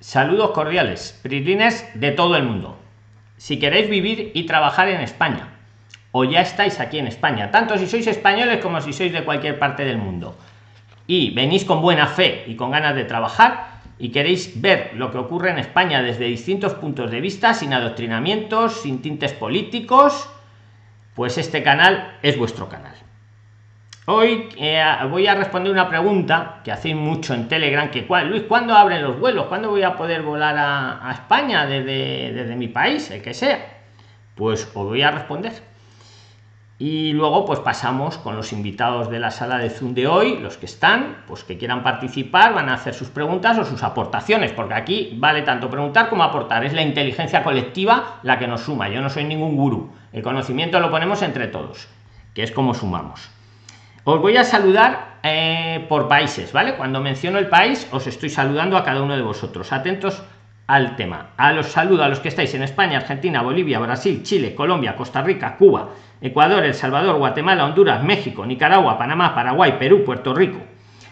Saludos cordiales, prislines de todo el mundo. Si queréis vivir y trabajar en España, o ya estáis aquí en España, tanto si sois españoles como si sois de cualquier parte del mundo, y venís con buena fe y con ganas de trabajar, y queréis ver lo que ocurre en España desde distintos puntos de vista, sin adoctrinamientos, sin tintes políticos, pues este canal es vuestro canal. Hoy eh, voy a responder una pregunta que hacéis mucho en Telegram, que ¿cuál, Luis, ¿cuándo abren los vuelos? ¿Cuándo voy a poder volar a, España desde, desde, mi país, el que sea? Pues os voy a responder. Y luego pues pasamos con los invitados de la sala de Zoom de hoy, los que están, pues que quieran participar, van a hacer sus preguntas o sus aportaciones, porque aquí vale tanto preguntar como aportar, es la inteligencia colectiva la que nos suma, yo no soy ningún gurú, el conocimiento lo ponemos entre todos, que es como sumamos. Os voy a saludar eh, por países, ¿vale? Cuando menciono el país, os estoy saludando a cada uno de vosotros. Atentos al tema. A los saludo a los que estáis en España, Argentina, Bolivia, Brasil, Chile, Colombia, Costa Rica, Cuba, Ecuador, El Salvador, Guatemala, Honduras, México, Nicaragua, Panamá, Paraguay, Perú, Puerto Rico,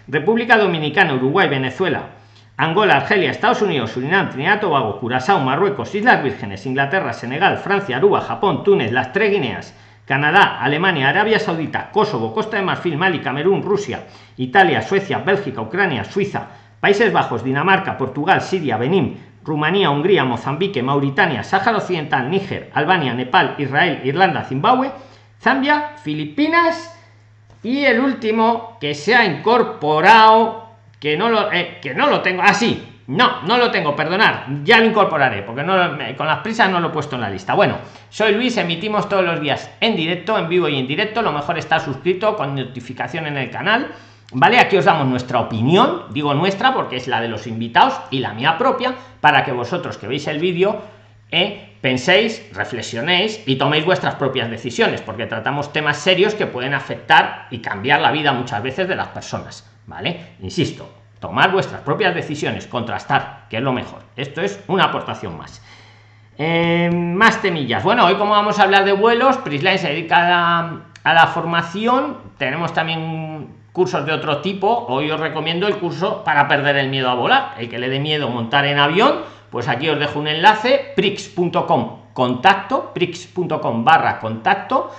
República Dominicana, Uruguay, Venezuela, Angola, Argelia, Estados Unidos, Surinam, Trinidad, Tobago, Curazao, Marruecos, Islas Vírgenes, Inglaterra, Senegal, Francia, Aruba, Japón, Túnez, las tres Guineas, Canadá, Alemania, Arabia Saudita, Kosovo, Costa de Marfil, Mali, Camerún, Rusia, Italia, Suecia, Bélgica, Ucrania, Suiza, Países Bajos, Dinamarca, Portugal, Siria, Benín, Rumanía, Hungría, Mozambique, Mauritania, Sáhara Occidental, Níger, Albania, Nepal, Israel, Irlanda, Zimbabue, Zambia, Filipinas y el último que se ha incorporado, que no lo, eh, que no lo tengo así. Ah, no, no lo tengo, perdonar, ya lo incorporaré, porque no, con las prisas no lo he puesto en la lista. Bueno, soy Luis, emitimos todos los días en directo, en vivo y en directo. Lo mejor está suscrito con notificación en el canal. ¿Vale? Aquí os damos nuestra opinión, digo nuestra porque es la de los invitados y la mía propia, para que vosotros que veis el vídeo eh, penséis, reflexionéis y toméis vuestras propias decisiones, porque tratamos temas serios que pueden afectar y cambiar la vida muchas veces de las personas. ¿Vale? Insisto, tomar vuestras propias decisiones, contrastar, que es lo mejor. Esto es una aportación más. Eh, más temillas. Bueno, hoy como vamos a hablar de vuelos, Prisline se dedica a la, formación. Tenemos también cursos de otro tipo. Hoy os recomiendo el curso para perder el miedo a volar. El que le dé miedo montar en avión, pues aquí os dejo un enlace, prix.com contacto, prix.com barra contacto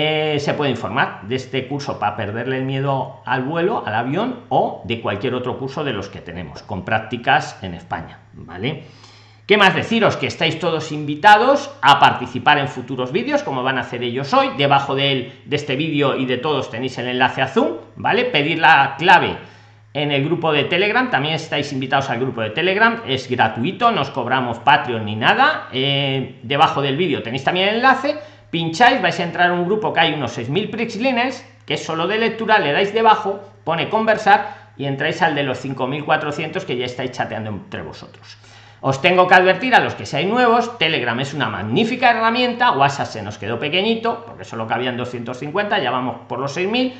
eh, se puede informar de este curso para perderle el miedo al vuelo, al avión o de cualquier otro curso de los que tenemos con prácticas en España, ¿vale? ¿Qué más deciros? Que estáis todos invitados a participar en futuros vídeos, como van a hacer ellos hoy. Debajo de, de este vídeo y de todos tenéis el enlace a Zoom, ¿vale? Pedir la clave en el grupo de Telegram. También estáis invitados al grupo de Telegram. Es gratuito, no os cobramos Patreon ni nada. Eh, debajo del vídeo tenéis también el enlace pincháis, vais a entrar a un grupo que hay unos 6.000 Prixlines, que es solo de lectura, le dais debajo, pone conversar y entráis al de los 5.400 que ya estáis chateando entre vosotros. Os tengo que advertir a los que seáis nuevos, Telegram es una magnífica herramienta, WhatsApp se nos quedó pequeñito, porque solo cabían 250, ya vamos por los 6.000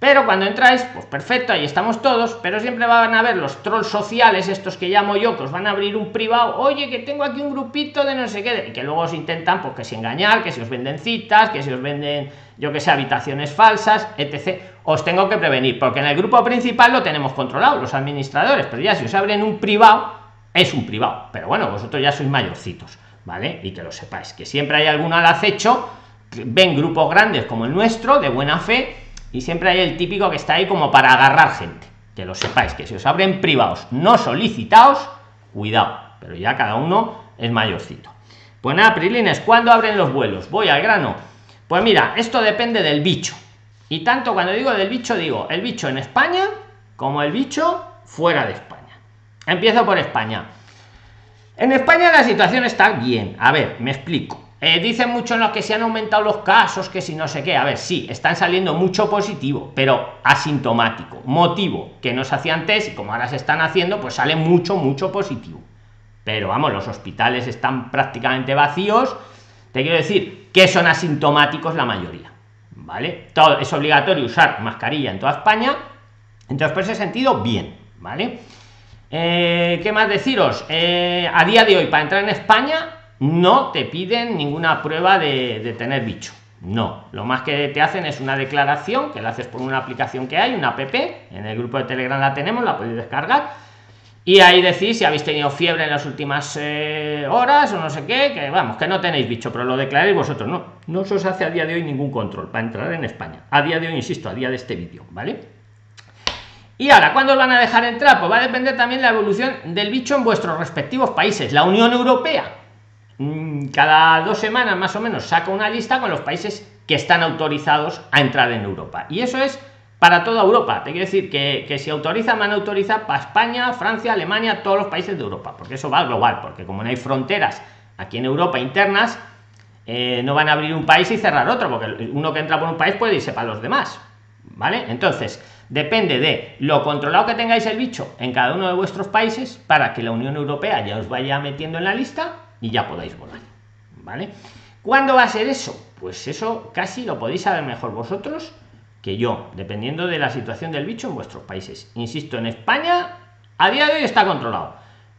pero cuando entráis, pues perfecto, ahí estamos todos, pero siempre van a ver los trolls sociales, estos que llamo yo, que os van a abrir un privado, oye, que tengo aquí un grupito de no sé qué, y que luego os intentan, pues que si engañar, que si os venden citas, que si os venden, yo que sé, habitaciones falsas, etc. Os tengo que prevenir, porque en el grupo principal lo tenemos controlado, los administradores, pero ya si os abren un privado, es un privado, pero bueno, vosotros ya sois mayorcitos, ¿vale? Y que lo sepáis, que siempre hay alguno al acecho, ven grupos grandes como el nuestro, de buena fe, y siempre hay el típico que está ahí como para agarrar gente que lo sepáis que si os abren privados no solicitados cuidado pero ya cada uno es mayorcito. Pues nada prilines cuando abren los vuelos voy al grano. Pues mira esto depende del bicho. Y tanto cuando digo del bicho digo el bicho en españa como el bicho fuera de españa. Empiezo por españa. En españa la situación está bien. A ver me explico eh, dicen mucho en los que se han aumentado los casos, que si no sé qué. A ver, sí, están saliendo mucho positivo, pero asintomático. Motivo que no se hacían test y como ahora se están haciendo, pues sale mucho, mucho positivo. Pero vamos, los hospitales están prácticamente vacíos. Te quiero decir que son asintomáticos la mayoría. ¿Vale? Todo, es obligatorio usar mascarilla en toda España. Entonces, por ese sentido, bien. ¿Vale? Eh, ¿Qué más deciros? Eh, a día de hoy, para entrar en España, no te piden ninguna prueba de, tener bicho. No, lo más que te hacen es una declaración que la haces por una aplicación que hay, una app, en el grupo de Telegram la tenemos, la podéis descargar. y ahí decís si habéis tenido fiebre en las últimas eh, horas o no sé qué, que vamos, que no tenéis bicho, pero lo declaréis vosotros. No, no se os hace a día de hoy ningún control para entrar en España. A día de hoy, insisto, a día de este vídeo, ¿vale? Y ahora, ¿cuándo os van a dejar entrar? Pues va a depender también la evolución del bicho en vuestros respectivos países. La Unión Europea, cada dos semanas más o menos, saca una lista con los países que están autorizados a entrar en Europa. Y eso es para toda Europa. Te quiero decir que, que si autorizan, van a autorizar para España, Francia, Alemania, todos los países de Europa, porque eso va global, porque como no hay fronteras aquí en Europa internas, eh, no van a abrir un país y cerrar otro, porque uno que entra por un país puede irse para los demás. ¿Vale? Entonces, depende de lo controlado que tengáis el bicho en cada uno de vuestros países para que la Unión Europea ya os vaya metiendo en la lista y ya podáis volar. ¿Vale? ¿Cuándo va a ser eso? Pues eso casi lo podéis saber mejor vosotros que yo, dependiendo de la situación del bicho en vuestros países. Insisto, en España a día de hoy está controlado.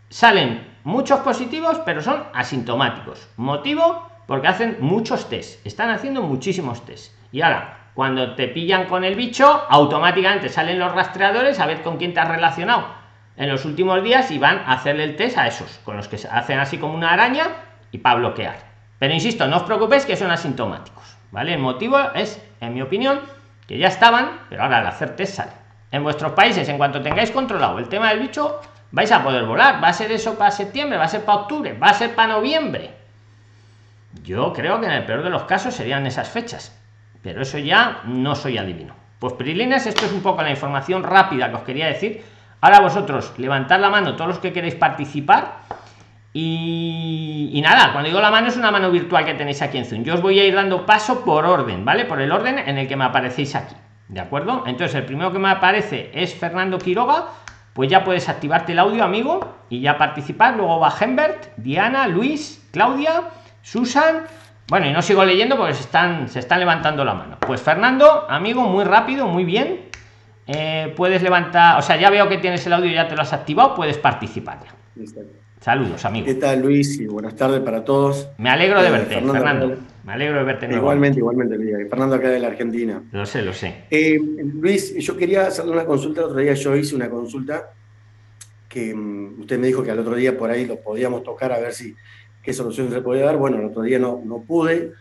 Salen muchos positivos, pero son asintomáticos. Motivo porque hacen muchos test. Están haciendo muchísimos test. Y ahora, cuando te pillan con el bicho, automáticamente salen los rastreadores a ver con quién te has relacionado en los últimos días y van a hacerle el test a esos, con los que se hacen así como una araña y para bloquear. Pero insisto, no os preocupéis que son asintomáticos. ¿Vale? El motivo es, en mi opinión, que ya estaban, pero ahora al hacer test sale. En vuestros países, en cuanto tengáis controlado el tema del bicho, vais a poder volar. Va a ser eso para septiembre, va a ser para octubre, va a ser para noviembre. Yo creo que en el peor de los casos serían esas fechas, pero eso ya no soy adivino. Pues Prilines, esto es un poco la información rápida que os quería decir. Ahora vosotros levantad la mano todos los que queréis participar y, nada, cuando digo la mano es una mano virtual que tenéis aquí en Zoom. Yo os voy a ir dando paso por orden, ¿vale? Por el orden en el que me aparecéis aquí. ¿De acuerdo? Entonces, el primero que me aparece es Fernando Quiroga. Pues ya puedes activarte el audio, amigo, y ya participar. Luego va Hembert, Diana, Luis, Claudia, Susan. Bueno, y no sigo leyendo porque se están levantando la mano. Pues Fernando, amigo, muy rápido, muy bien. Eh, puedes levantar, o sea, ya veo que tienes el audio, ya te lo has activado, puedes participar ya. Saludos, amigo. ¿Qué tal, Luis? Y buenas tardes para todos. Me alegro de eh, verte, Fernando. Me alegro de verte. Igualmente, igualmente, Fernando acá de la Argentina. Lo sé, lo sé. Eh, Luis, yo quería hacerle una consulta. El otro día yo hice una consulta que mm, usted me dijo que al otro día por ahí lo podíamos tocar a ver si qué solución se puede dar. Bueno, el otro día no, no pude.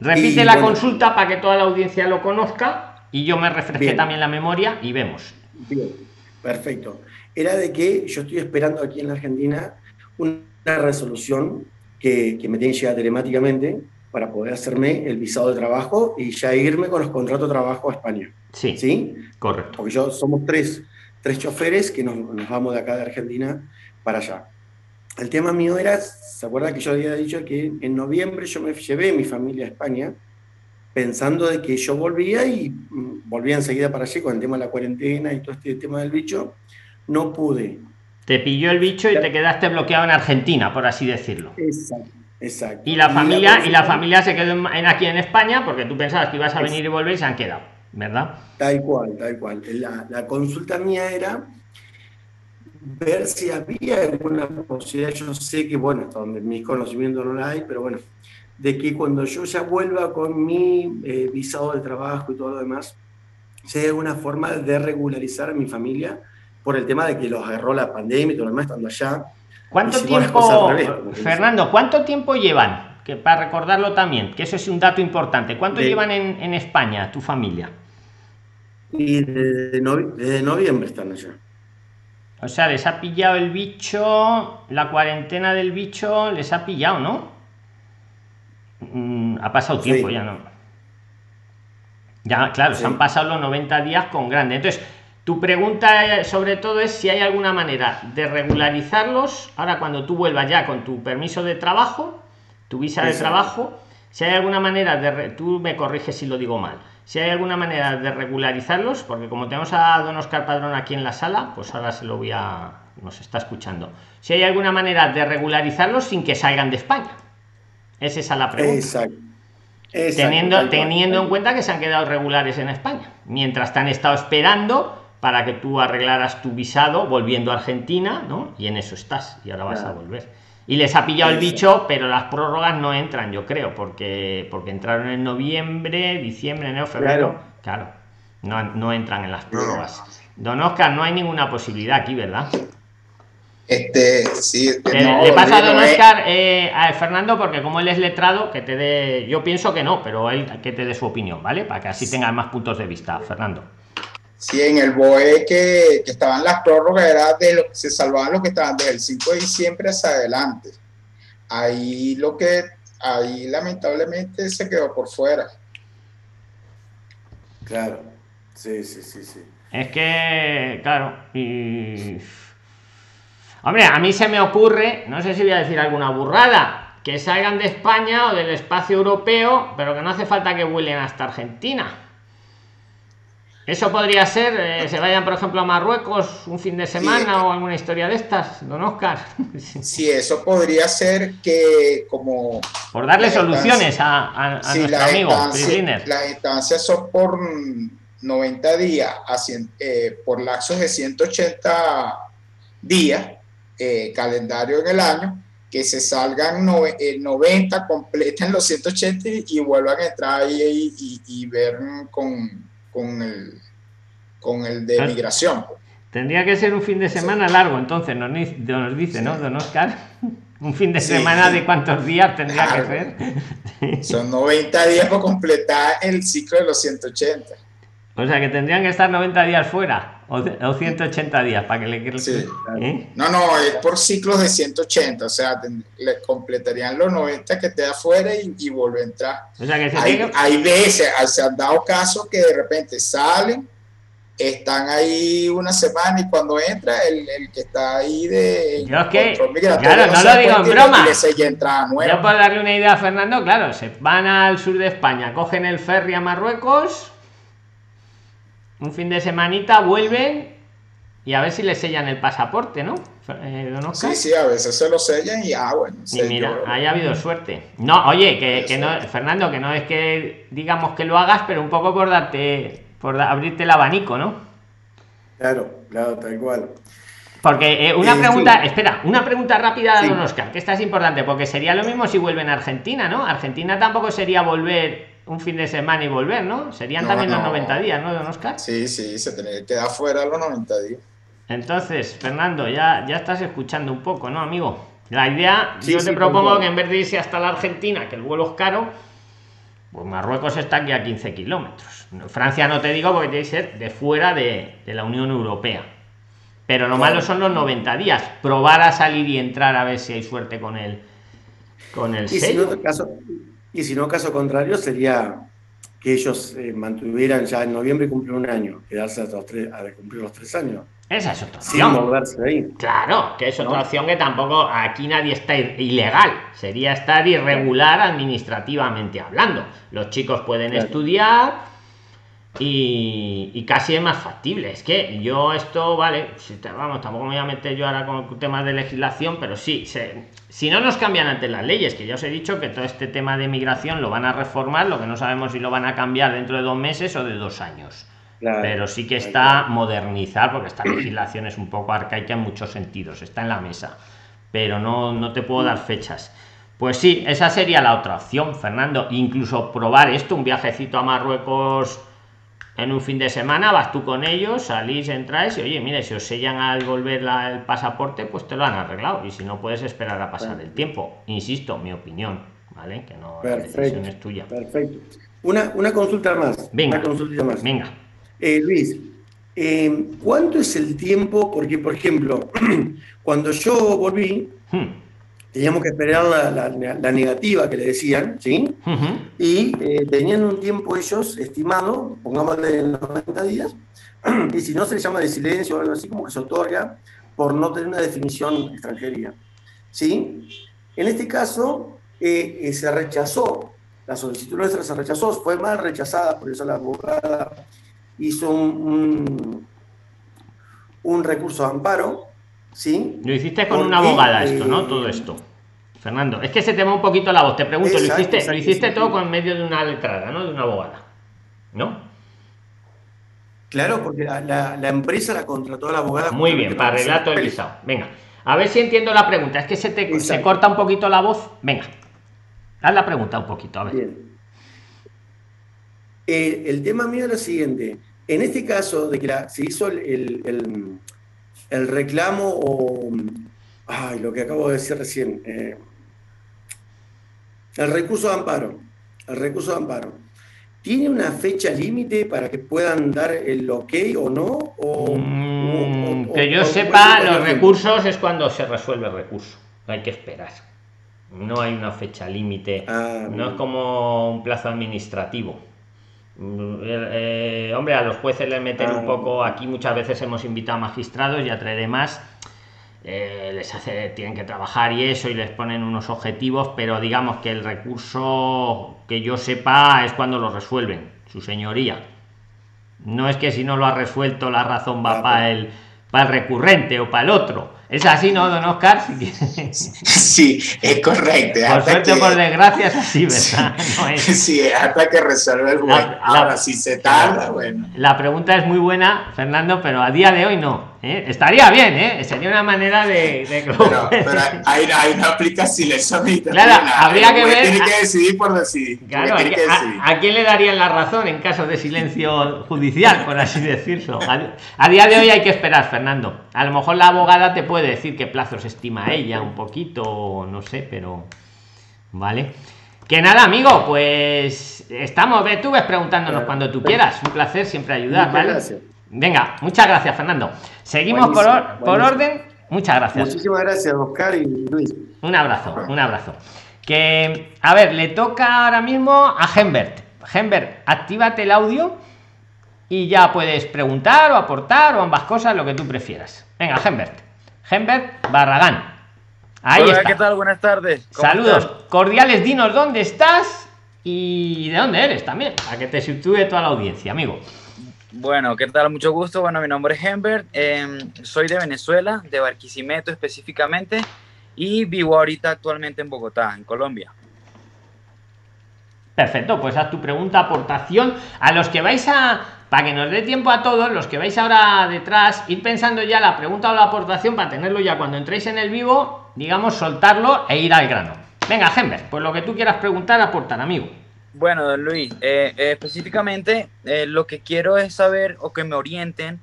Repite la consulta para que toda la audiencia lo conozca y yo me refresque también la memoria y vemos. Bien, perfecto era de que yo estoy esperando aquí en la Argentina una resolución que, que me tiene que llegar telemáticamente para poder hacerme el visado de trabajo y ya irme con los contratos de trabajo a España. Sí. ¿Sí? Correcto. Porque yo somos tres, tres choferes que nos, nos, vamos de acá de Argentina para allá. El tema mío era, ¿se acuerda que yo había dicho que en noviembre yo me llevé mi familia a España pensando de que yo volvía y mm, volvía enseguida para allí con el tema de la cuarentena y todo este tema del bicho no pude. Te pilló el bicho y te quedaste bloqueado en Argentina, por así decirlo. Exacto. Exacto. Y la familia, y la, familia se quedó en, aquí en España porque tú pensabas que ibas a venir y volver y se han quedado, ¿verdad? Tal cual, tal cual. La, consulta mía era ver si había alguna posibilidad, yo sé que, bueno, hasta donde mis conocimientos no la hay, pero bueno, de que cuando yo ya vuelva con mi eh, visado de trabajo y todo lo demás, hay alguna forma de regularizar a mi familia por el tema de que los agarró la pandemia y todo lo demás estando allá. ¿Cuánto tiempo, Fernando, cuánto tiempo llevan? Que para recordarlo también, que eso es un dato importante. ¿Cuánto llevan en, España, tu familia? Y desde, noviembre están allá. O sea, les ha pillado el bicho, la cuarentena del bicho les ha pillado, ¿no? Mm, ha pasado tiempo ya, ¿no? Ya, claro, se han pasado los 90 días con grande. Entonces, tu pregunta eh, sobre todo es si hay alguna manera de regularizarlos ahora cuando tú vuelvas ya con tu permiso de trabajo, tu visa de trabajo, si hay alguna manera de... Tú me corriges si lo digo mal. Si hay alguna manera de regularizarlos, porque como tenemos a don Oscar Padrón aquí en la sala, pues ahora se lo voy a... nos está escuchando. Si hay alguna manera de regularizarlos sin que salgan de España. Es esa la pregunta. Exacto. teniendo, teniendo en cuenta que se han quedado regulares en España, mientras te han estado esperando para que tú arreglaras tu visado volviendo a Argentina, ¿no? Y en eso estás, y ahora vas a volver. Y les ha pillado el bicho, pero las prórrogas no entran, yo creo, porque, porque entraron en noviembre, diciembre, enero, febrero. Claro, no, no entran en las prórrogas. Don Oscar, no hay ninguna posibilidad aquí, ¿verdad? Este, sí, le pasa a don Oscar eh, a Fernando porque como él es letrado, que te dé, yo pienso que no, pero él que te dé su opinión, ¿vale? Para que así tenga más puntos de vista, Fernando. Sí, en el BOE que, que estaban las prórrogas era de lo que se salvaban los que estaban desde el 5 de diciembre hacia adelante. Ahí lo que, ahí lamentablemente se quedó por fuera. Claro, sí, sí, sí, sí. Es que, claro, y Hombre, a mí se me ocurre, no sé si voy a decir alguna burrada, que salgan de España o del espacio europeo, pero que no hace falta que vuelen hasta Argentina. Eso podría ser, eh, se vayan por ejemplo a Marruecos un fin de semana o alguna historia de estas, don Oscar. Sí, eso podría ser que como... Por darle soluciones a, a, nuestro amigo Las instancias son por 90 días, eh, por lapsos de 180 días eh, calendario en el año, que se salgan el 90, completen los 180 y vuelvan a entrar ahí y, ver con, con, el, con el de migración. Tendría que ser un fin de semana largo, entonces nos, nos dice, ¿no, don Oscar? Un fin de semana de cuántos días tendría que ser. Son 90 días para completar el ciclo de los 180. O sea que tendrían que estar 90 días fuera o, 180 días para que le sí. ¿Eh? No, no, es por ciclos de 180, o sea, le completarían los 90 que te afuera y, y vuelve a entrar. O sea que hay, hay, veces, se han dado casos que de repente salen, están ahí una semana y cuando entra el, el que está ahí de Yo es que, claro, no, lo digo en broma. Yo puedo darle una idea a Fernando, claro, se van al sur de España, cogen el ferry a Marruecos un fin de semanita vuelven y a ver si le sellan el pasaporte, ¿no? Eh, sí, sí, a veces se lo sellan y ah, bueno. Y mira, haya habido suerte. No, oye, que, no, Fernando, que no es que digamos que lo hagas, pero un poco por darte, por abrirte el abanico, ¿no? Claro, claro, tal cual. Porque eh, una pregunta, espera, una pregunta rápida a don Oscar, que esta es importante, porque sería lo mismo si vuelven a Argentina, ¿no? Argentina tampoco sería volver un fin de semana y volver, ¿no? Serían también los 90 días, ¿no, don Oscar? Sí, sí, se tiene que quedar fuera los 90 días. Entonces, Fernando, ya, ya estás escuchando un poco, ¿no, amigo? La idea, yo te propongo que en vez de irse hasta la Argentina, que el vuelo es caro, pues Marruecos está aquí a 15 kilómetros. Francia no te digo porque tiene que ser de fuera de, la Unión Europea. Pero lo malo son los 90 días. Probar a salir y entrar a ver si hay suerte con el, con el sello. caso, y si no, caso contrario, sería que ellos eh, mantuvieran ya en noviembre y cumplir un año, quedarse hasta los tres, a cumplir los tres años. Esa es otra opción. Sin moverse ahí. Claro, que es otra opción que tampoco aquí nadie está ilegal. Sería estar irregular administrativamente hablando. Los chicos pueden estudiar y, casi es más factible. Es que yo esto, vale, vamos, tampoco me voy a meter yo ahora con temas de legislación, pero sí, si no nos cambian antes las leyes, que ya os he dicho que todo este tema de migración lo van a reformar, lo que no sabemos si lo van a cambiar dentro de dos meses o de dos años. pero sí que está modernizar, porque esta legislación es un poco arcaica en muchos sentidos, está en la mesa, pero no, no te puedo dar fechas. Pues sí, esa sería la otra opción, Fernando. Incluso probar esto, un viajecito a Marruecos en un fin de semana vas tú con ellos, salís, entráis y oye, mire, si os sellan al volver el pasaporte, pues te lo han arreglado y si no puedes esperar a pasar el tiempo. Insisto, mi opinión, ¿vale? Que no la decisión es tuya. Perfecto. Una, una consulta más. Venga. Una consulta más. Venga. Eh, Luis, eh, ¿cuánto es el tiempo? Porque, por ejemplo, cuando yo volví, hmm teníamos que esperar la, negativa que le decían, ¿sí? Y eh, tenían un tiempo ellos estimado, pongámosle 90 días, y si no se le llama de silencio o algo así, como que se otorga por no tener una definición extranjería, ¿sí? En este caso, eh, eh, se rechazó, la solicitud nuestra se rechazó, fue mal rechazada, por eso la abogada hizo un, un recurso de amparo, ¿Sí? Lo hiciste con una abogada esto, ¿no? Todo esto. Fernando, es que se te va un poquito la voz. Te pregunto, lo hiciste, lo hiciste todo con medio de una letrada, ¿no? De una abogada. ¿No? Claro, porque la, empresa la contrató a la abogada. Muy bien, para relato el visado. Venga, a ver si entiendo la pregunta. Es que se te se corta un poquito la voz. Venga, haz la pregunta un poquito, a ver. Bien. Eh, el tema mío es lo siguiente. En este caso de que se hizo el, el reclamo o Ay, lo que acabo de decir recién. Eh, el recurso de amparo. El recurso de amparo. ¿Tiene una fecha límite para que puedan dar el ok o no? O, mm, que yo sepa, los recursos es cuando se resuelve el recurso. Hay que esperar. No hay una fecha límite. Ah, no es como un plazo administrativo. Eh, eh, hombre, a los jueces les meten un ah, poco. Aquí muchas veces hemos invitado a magistrados y a demás. Eh, les hace, tienen que trabajar y eso, y les ponen unos objetivos, pero digamos que el recurso que yo sepa es cuando lo resuelven, su señoría. No es que si no lo ha resuelto la razón va para el, para el recurrente o para el otro. Es así, ¿no, don Oscar? Sí, es correcto. Por suerte o por desgracia es así, ¿verdad? Sí, hasta que resuelve el juez. Ahora, si se tarda, bueno. La pregunta es muy buena, Fernando, pero a día de hoy no. ¿Eh? Estaría bien, ¿eh? Sería una manera de... Pero, pero hay, hay, no aplica silencio. Claro, habría que ver... Tiene que decidir por decidir. Claro, a, quién le darían la razón en caso de silencio judicial, por así decirlo? A, día de hoy hay que esperar, Fernando. A lo mejor la abogada te puede decir qué plazos estima ella, un poquito, no sé, pero... ¿Vale? Que nada, amigo, pues estamos, tú ves preguntándonos cuando tú quieras. Un placer siempre ayudar, ¿vale? Venga, muchas gracias, Fernando. Seguimos por, por, orden. Muchas gracias. Muchísimas gracias, Oscar y Luis. Un abrazo, un abrazo. Que, a ver, le toca ahora mismo a Hembert. Hembert, actívate el audio y ya puedes preguntar o aportar o ambas cosas, lo que tú prefieras. Venga, Hembert. Hembert Barragán. Ahí Hola, ¿qué tal? Buenas tardes. Saludos cordiales, dinos dónde estás y de dónde eres también, a que te sitúe toda la audiencia, amigo. Bueno, ¿qué tal? Mucho gusto. Bueno, mi nombre es Hembert, em, soy de Venezuela, de Barquisimeto específicamente, y vivo ahorita actualmente en Bogotá, en Colombia. Perfecto, pues haz tu pregunta, aportación. A los que vais a, para que nos dé tiempo a todos, los que vais ahora detrás, ir pensando ya la pregunta o la aportación para tenerlo ya cuando entréis en el vivo, digamos, soltarlo e ir al grano. Venga, Hembert, pues lo que tú quieras preguntar, aportar, amigo. Bueno, don Luis, eh, eh, específicamente eh, lo que quiero es saber o que me orienten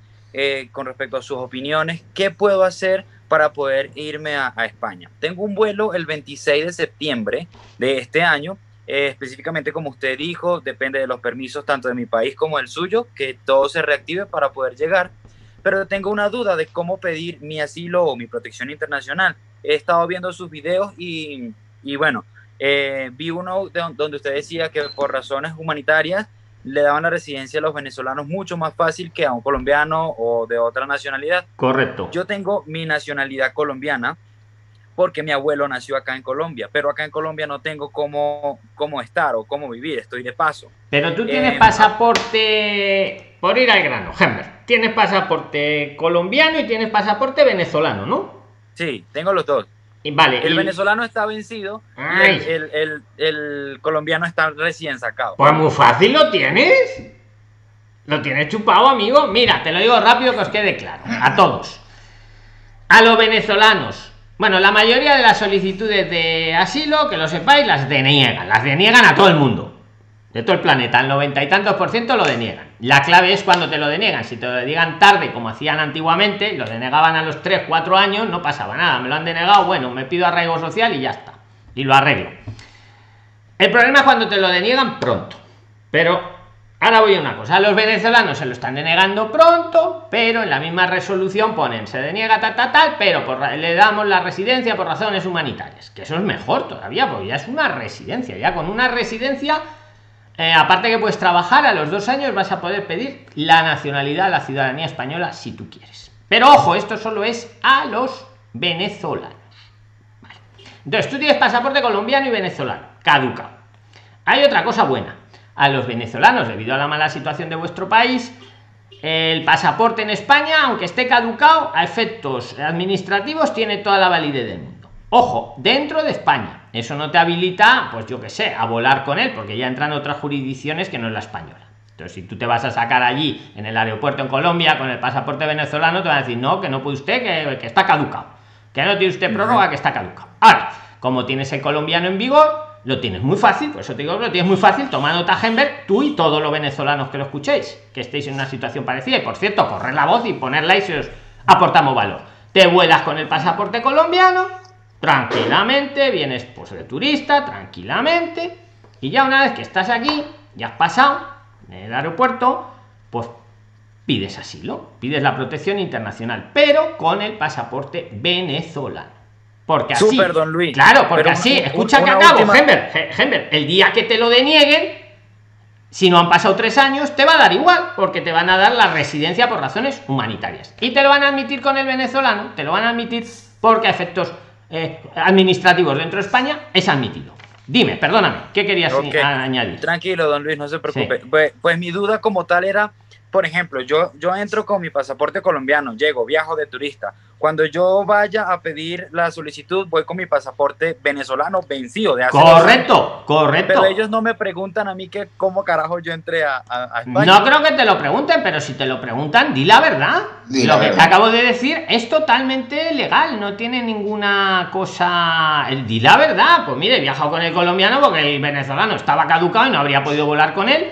con respecto a sus opiniones, qué puedo hacer para poder irme a, España. Tengo un vuelo el 26 de septiembre de este año, específicamente como usted dijo, depende de los permisos tanto de mi país como del suyo, que todo se reactive para poder llegar, pero tengo una duda de cómo pedir mi asilo o mi protección internacional. He estado viendo sus videos y, y bueno, eh, vi uno donde usted decía que por razones humanitarias le daban la residencia a los venezolanos mucho más fácil que a un colombiano o de otra nacionalidad. Correcto. Yo tengo mi nacionalidad colombiana porque mi abuelo nació acá en Colombia, pero acá en Colombia no tengo cómo, cómo estar o cómo vivir, estoy de paso. Pero tú tienes eh, pasaporte, por ir al grano, Hemmer, tienes pasaporte colombiano y tienes pasaporte venezolano, ¿no? Sí, tengo los dos vale, el venezolano está vencido el, colombiano está recién sacado. Pues muy fácil lo tienes. Lo tienes chupado, amigo. Mira, te lo digo rápido que os quede claro. A todos. A los venezolanos. Bueno, la mayoría de las solicitudes de asilo, que lo sepáis, las deniegan. Las deniegan a todo el mundo de todo el planeta, el noventa y tantos por ciento lo deniegan. La clave es cuando te lo deniegan. Si te lo deniegan tarde, como hacían antiguamente, lo denegaban a los 3, 4 años, no pasaba nada. Me lo han denegado, bueno, me pido arraigo social y ya está. Y lo arreglo. El problema es cuando te lo deniegan pronto. Pero ahora voy a una cosa. Los venezolanos se lo están denegando pronto, pero en la misma resolución ponen se deniega tal, tal, tal, pero le damos la residencia por razones humanitarias. Que eso es mejor todavía, porque ya es una residencia. Ya con una residencia eh, aparte que puedes trabajar, a los dos años vas a poder pedir la nacionalidad, la ciudadanía española, si tú quieres. Pero ojo, esto solo es a los venezolanos. Entonces, tú tienes pasaporte colombiano y venezolano, caduca. Hay otra cosa buena. A los venezolanos, debido a la mala situación de vuestro país, el pasaporte en España, aunque esté caducado, a efectos administrativos tiene toda la validez del mundo. Ojo, dentro de España. Eso no te habilita, pues yo que sé, a volar con él, porque ya entran otras jurisdicciones que no es la española. Entonces, si tú te vas a sacar allí en el aeropuerto en Colombia con el pasaporte venezolano, te van a decir, no, que no puede usted, que, está caducado. Que no tiene usted prórroga, que está caducado. Ahora, como tienes el colombiano en vigor, lo tienes muy fácil, por eso te digo, lo tienes muy fácil, toma nota tú y todos los venezolanos que lo escuchéis, que estéis en una situación parecida. Y por cierto, correr la voz y ponerla y si os aportamos valor te vuelas con el pasaporte colombiano, tranquilamente, vienes pues de turista, tranquilamente, y ya una vez que estás aquí, ya has pasado en el aeropuerto, pues pides asilo, pides la protección internacional, pero con el pasaporte venezolano. Porque así, Súper, don Luis. claro, porque Pero así, escucha que acabo, última- el día que te lo denieguen, si no han pasado tres años, te va a dar igual, porque te van a dar la residencia por razones humanitarias. Y te lo van a admitir con el venezolano, te lo van a admitir porque a efectos eh, administrativos dentro de España es admitido. Dime, perdóname, ¿qué querías añadir? Tranquilo, don Luis, no se preocupe. Pues, pues mi duda como tal era, por ejemplo, yo, yo entro con mi pasaporte colombiano, llego, viajo de turista. Cuando yo vaya a pedir la solicitud, voy con mi pasaporte venezolano vencido de hace. Correcto, correcto. Pero ellos no me preguntan a mí que cómo carajo yo entré a, a- a España. No creo que te lo pregunten, pero si te lo preguntan, di la verdad. Di lo la que te acabo de decir es totalmente legal, no tiene ninguna cosa. El di la verdad. Pues mire, he viajado con el colombiano porque el venezolano estaba caducado y no habría podido volar con él.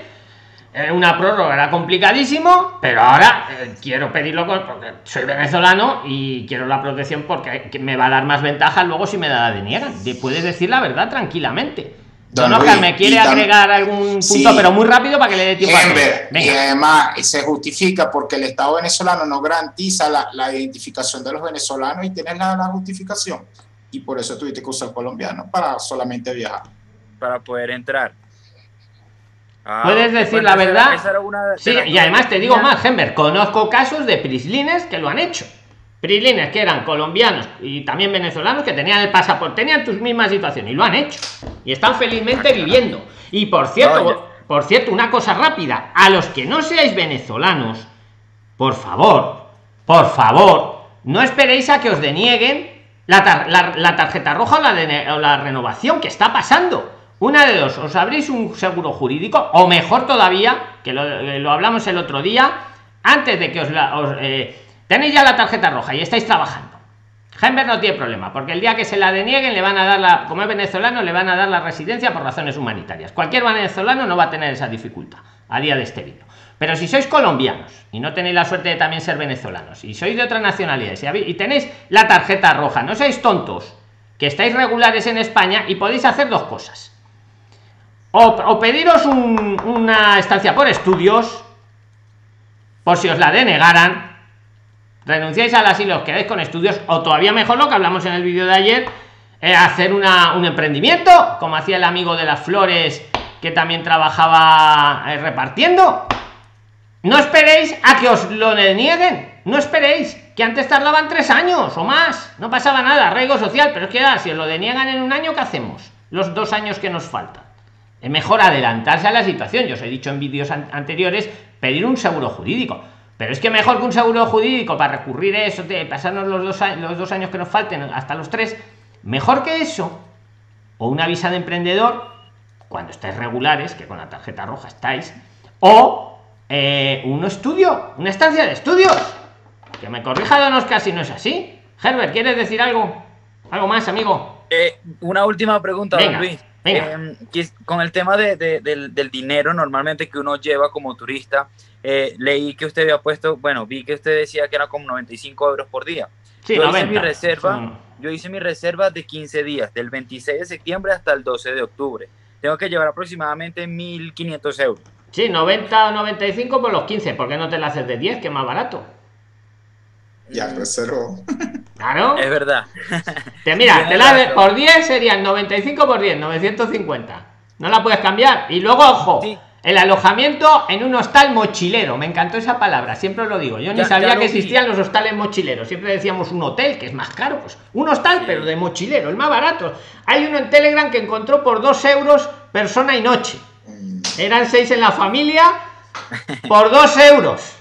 Eh, Una prórroga era complicadísimo, pero ahora eh, quiero pedirlo con- porque soy venezolano y quiero la protección porque que me va a dar más ventaja luego si me la deniegan. De- Puedes decir la verdad tranquilamente. Don Don Oscar, Luis, me quiere agregar algún punto, Sí. pero muy rápido para que le dé tiempo a todos. Ember, y además se justifica porque el Estado venezolano no garantiza la, la identificación de los venezolanos y tienes la, la justificación. Y por eso tuviste que usar colombiano para solamente viajar. Para poder entrar. Ah, Puedes decir la verdad. esa era una de Sí, y además te digo más, Gember, conozco casos de prislines que lo han hecho. Prislines que eran colombianos y también venezolanos que tenían el pasaporte, tenían tus mismas situaciones y lo han hecho. Y están felizmente viviendo. Y por cierto, No, yo- por cierto, una cosa rápida, a los que no seáis venezolanos, por favor, por favor, no esperéis a que os denieguen la, tar- la- la tarjeta roja o la, o la renovación que está pasando. Una de dos, os abrís un seguro jurídico, o mejor todavía, que lo, eh, lo hablamos el otro día, antes de que os la. os, eh, tenéis ya la tarjeta roja y estáis trabajando. Gember no tiene problema, porque el día que se la denieguen le van a dar la, como es venezolano, le van a dar la residencia por razones humanitarias. Cualquier venezolano no va a tener esa dificultad a día de este vídeo. Pero si sois colombianos y no tenéis la suerte de también ser venezolanos y sois de y, habéis- y tenéis la tarjeta roja, no seáis tontos, que estáis regulares en España y podéis hacer dos cosas. O, o pediros un- una estancia por estudios, por si os la denegaran, renunciáis al asilo, os quedáis con estudios, o todavía mejor lo que hablamos en el vídeo de ayer, hacer una- un emprendimiento, como hacía el amigo de las flores que también trabajaba eh, repartiendo. No esperéis a que os lo denieguen, no esperéis, que antes tardaban tres años o más, no pasaba nada, arraigo social, pero es que ah, si os lo deniegan en un año, ¿qué hacemos? Los dos años que nos faltan. Es mejor adelantarse a la situación. Yo os he dicho en vídeos an- anteriores pedir un seguro jurídico. Pero es que mejor que un seguro jurídico para recurrir a eso, de pasarnos los dos, los dos años que nos falten hasta los tres, mejor que eso, o una visa de emprendedor, cuando estáis regulares, que con la tarjeta roja estáis, o eh, un estudio, una estancia de estudios. Que me corrija Don Oscar si no es así. Herbert, ¿quieres decir algo? ¿Algo más, amigo? Eh, una última pregunta, Venga, don Luis. Eh, con el tema de- de- del, del dinero normalmente que uno lleva como turista, eh, leí que usted había puesto, bueno, vi que usted decía que era como 95 euros por día. Sí, yo 90. hice mi reserva, yo hice mi reserva de 15 días, del 26 de septiembre hasta el 12 de octubre. Tengo que llevar aproximadamente 1.500 euros. Sí, 90 o 95 por los 15. ¿Por qué no te la haces de 10, que es más barato? Ya reservó. Claro. Es verdad. Te mira, te la razón. por 10 serían 95 por 10, 950. No la puedes cambiar. Y luego, ojo, Sí. el alojamiento en un hostal mochilero. Me encantó esa palabra, siempre os lo digo. Yo ni sabía que vi. existían los hostales mochileros. Siempre decíamos un hotel, que es más caro. Pues un hostal, Sí. pero de mochilero, el más barato. Hay uno en Telegram que encontró por 2 euros persona y noche. Mm, Eran 6 en la familia por 2 euros.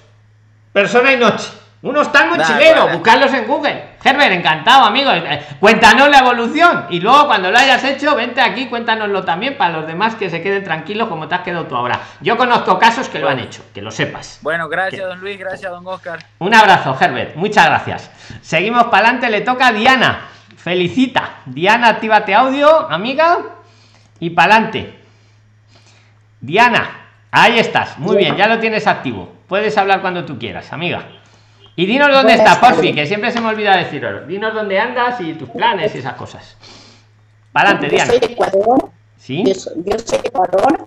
Persona y noche. Un hostal mochilero, Nada, nada. buscarlos en Google. Herbert, encantado, amigo. Eh, Cuéntanos la evolución. Y luego, cuando lo hayas hecho, vente aquí, cuéntanoslo también para los demás que se queden tranquilos como te has quedado tú ahora. Yo conozco casos que lo han hecho, que lo sepas. Bueno, gracias, don Luis, gracias, don Oscar. Un abrazo, Herbert. Muchas gracias. Seguimos para adelante. Le toca a Diana. Felicita. Diana, actívate audio, amiga. Y para adelante. Diana, ahí estás. Muy bien, ya lo tienes activo. Puedes hablar cuando tú quieras, amiga. Y dinos dónde estás, porfi, que siempre se me olvida decirlo. Dinos dónde andas y tus planes y esas cosas. Para adelante, Diana. Yo soy de Ecuador. ¿Sí? Yo soy, yo soy de Ecuador.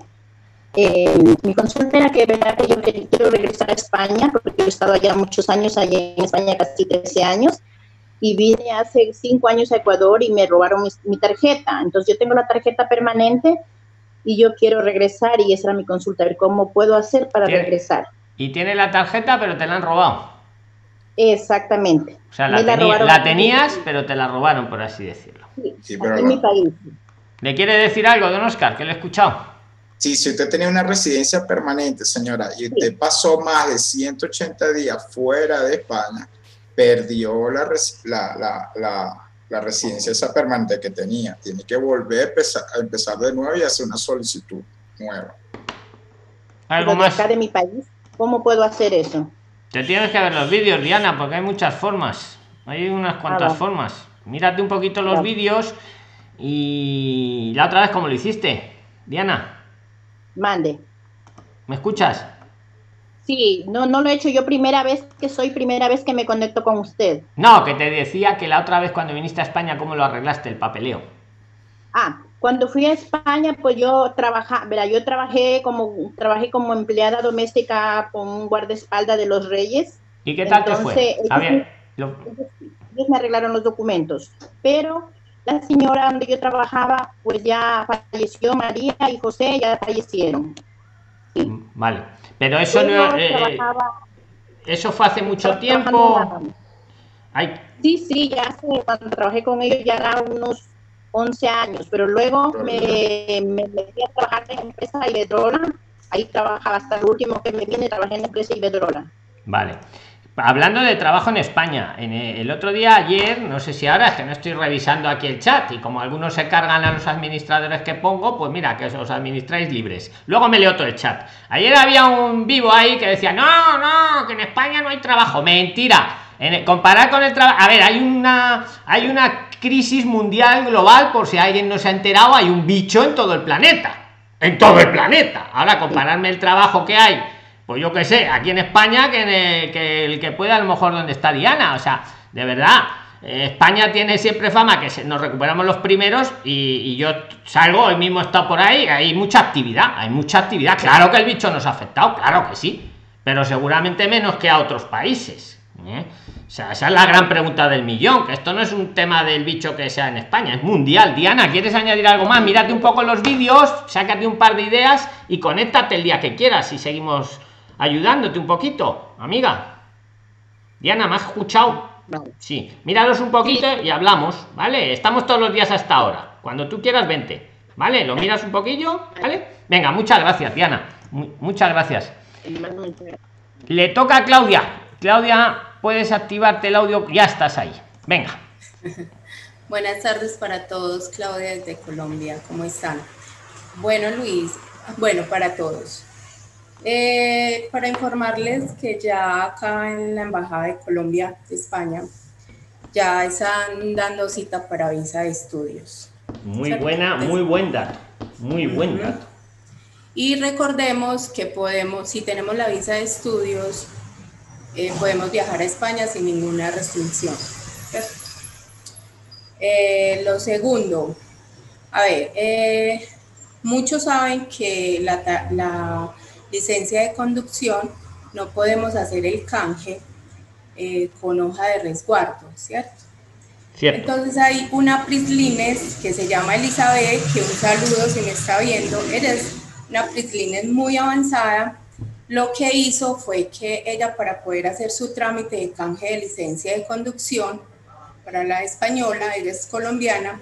Eh, mi consulta era que, ¿verdad? que yo quiero regresar a España, porque he estado allá muchos años, allá en España casi 13 años, y vine hace 5 años a Ecuador y me robaron mi, mi tarjeta. Entonces yo tengo la tarjeta permanente y yo quiero regresar y esa era mi consulta, a ver cómo puedo hacer para ¿Tiene- regresar. Y tiene la tarjeta, pero te la han robado. Exactamente. O sea, la, la la tenías, pero te la robaron, por así decirlo. Sí, Sí, pero en mi país. ¿Le quiere decir algo, don Oscar? Que le he escuchado. Sí, si usted tenía una residencia permanente, señora, y usted pasó más de 180 días fuera de España, perdió la, la, la, la, la residencia esa permanente que tenía. Tiene que volver a empezar, a empezar de nuevo y hacer una solicitud nueva. ¿Algo más? de mi país, ¿cómo puedo hacer eso? Te tienes que ver los vídeos, Diana, porque hay muchas formas. Hay unas cuantas formas. Mírate un poquito los vídeos y la otra vez cómo lo hiciste. Diana, Mande. ¿me escuchas? Sí, no, no lo he hecho yo primera vez que soy primera vez que me conecto con usted. No, que te decía que la otra vez cuando viniste a España, ¿cómo lo arreglaste el papeleo? Ah, cuando fui a España, pues yo trabajaba, verá, yo trabajé como trabajé como empleada doméstica con un guardaespaldas de los Reyes. ¿Y qué tal te fue? ellos me- lo- Ellos, ellos me arreglaron los documentos, pero la señora donde yo trabajaba, pues ya falleció, María y José ya fallecieron. vale. Pero eso Yo no, eh, trabajaba- eso fue hace mucho tiempo. Ay, Sí, sí, ya hace, cuando trabajé con ellos ya era unos 11 años, pero luego me, me metí a trabajar en la empresa Iberdrola, ahí trabajaba hasta el último que me viene, trabajé en la empresa Iberdrola. Vale. Hablando de trabajo en España, en el, el otro día, ayer, no sé si ahora, es que no estoy revisando aquí el chat y como algunos se cargan a los administradores que pongo, pues mira, que os administráis libres. Luego me leo todo el chat. Ayer había un vivo ahí que decía, no, no, que en España no hay trabajo. Mentira. En comparar con el trabajo, a ver, hay una, hay una crisis mundial global, por si alguien no se ha enterado, hay un bicho en todo el planeta. En todo el planeta. Ahora, compararme el trabajo que hay pues yo qué sé, aquí en España, que, el, que pueda, a lo mejor donde está Diana, o sea, de verdad, eh, España tiene siempre fama que se- nos recuperamos los primeros y, y yo salgo, hoy mismo estado por ahí, hay mucha actividad, hay mucha actividad, claro que el bicho nos ha afectado, claro que sí, pero seguramente menos que a otros países. ¿Eh? O sea, esa es la gran pregunta del millón, que esto no es un tema del bicho que sea en España, es mundial. Diana, ¿quieres añadir algo más? Mírate un poco los vídeos, sácate un par de ideas y conéctate el día que quieras y seguimos ayudándote un poquito, amiga. Diana, ¿me has escuchado? Vale. Sí, míralos un poquito y hablamos, ¿vale? Estamos todos los días hasta ahora. Cuando tú quieras, vente, ¿vale? Lo miras un poquillo, ¿vale? Venga, muchas gracias, Diana. Mu- muchas gracias. Le toca a Claudia. Claudia, puedes activarte el audio, ya estás ahí. Venga. Buenas tardes para todos, Claudia desde Colombia, ¿cómo están? Bueno, Luis, bueno, para todos. Eh, para informarles que ya acá en la Embajada de Colombia, de España, ya están dando cita para visa de estudios. Muy buena, muy buen dato. Muy buen dato. Y recordemos que podemos, si tenemos la visa de estudios, eh, podemos viajar a España sin ninguna restricción. Eh, lo segundo, a ver, eh, muchos saben que la, la licencia de conducción no podemos hacer el canje eh, con hoja de resguardo, ¿cierto? Cierto. Entonces hay una Prislines que se llama Elizabeth, que un saludo si me está viendo, eres una Prislines muy avanzada. Lo que hizo fue que ella para poder hacer su trámite de canje de licencia de conducción para la española, ella es colombiana,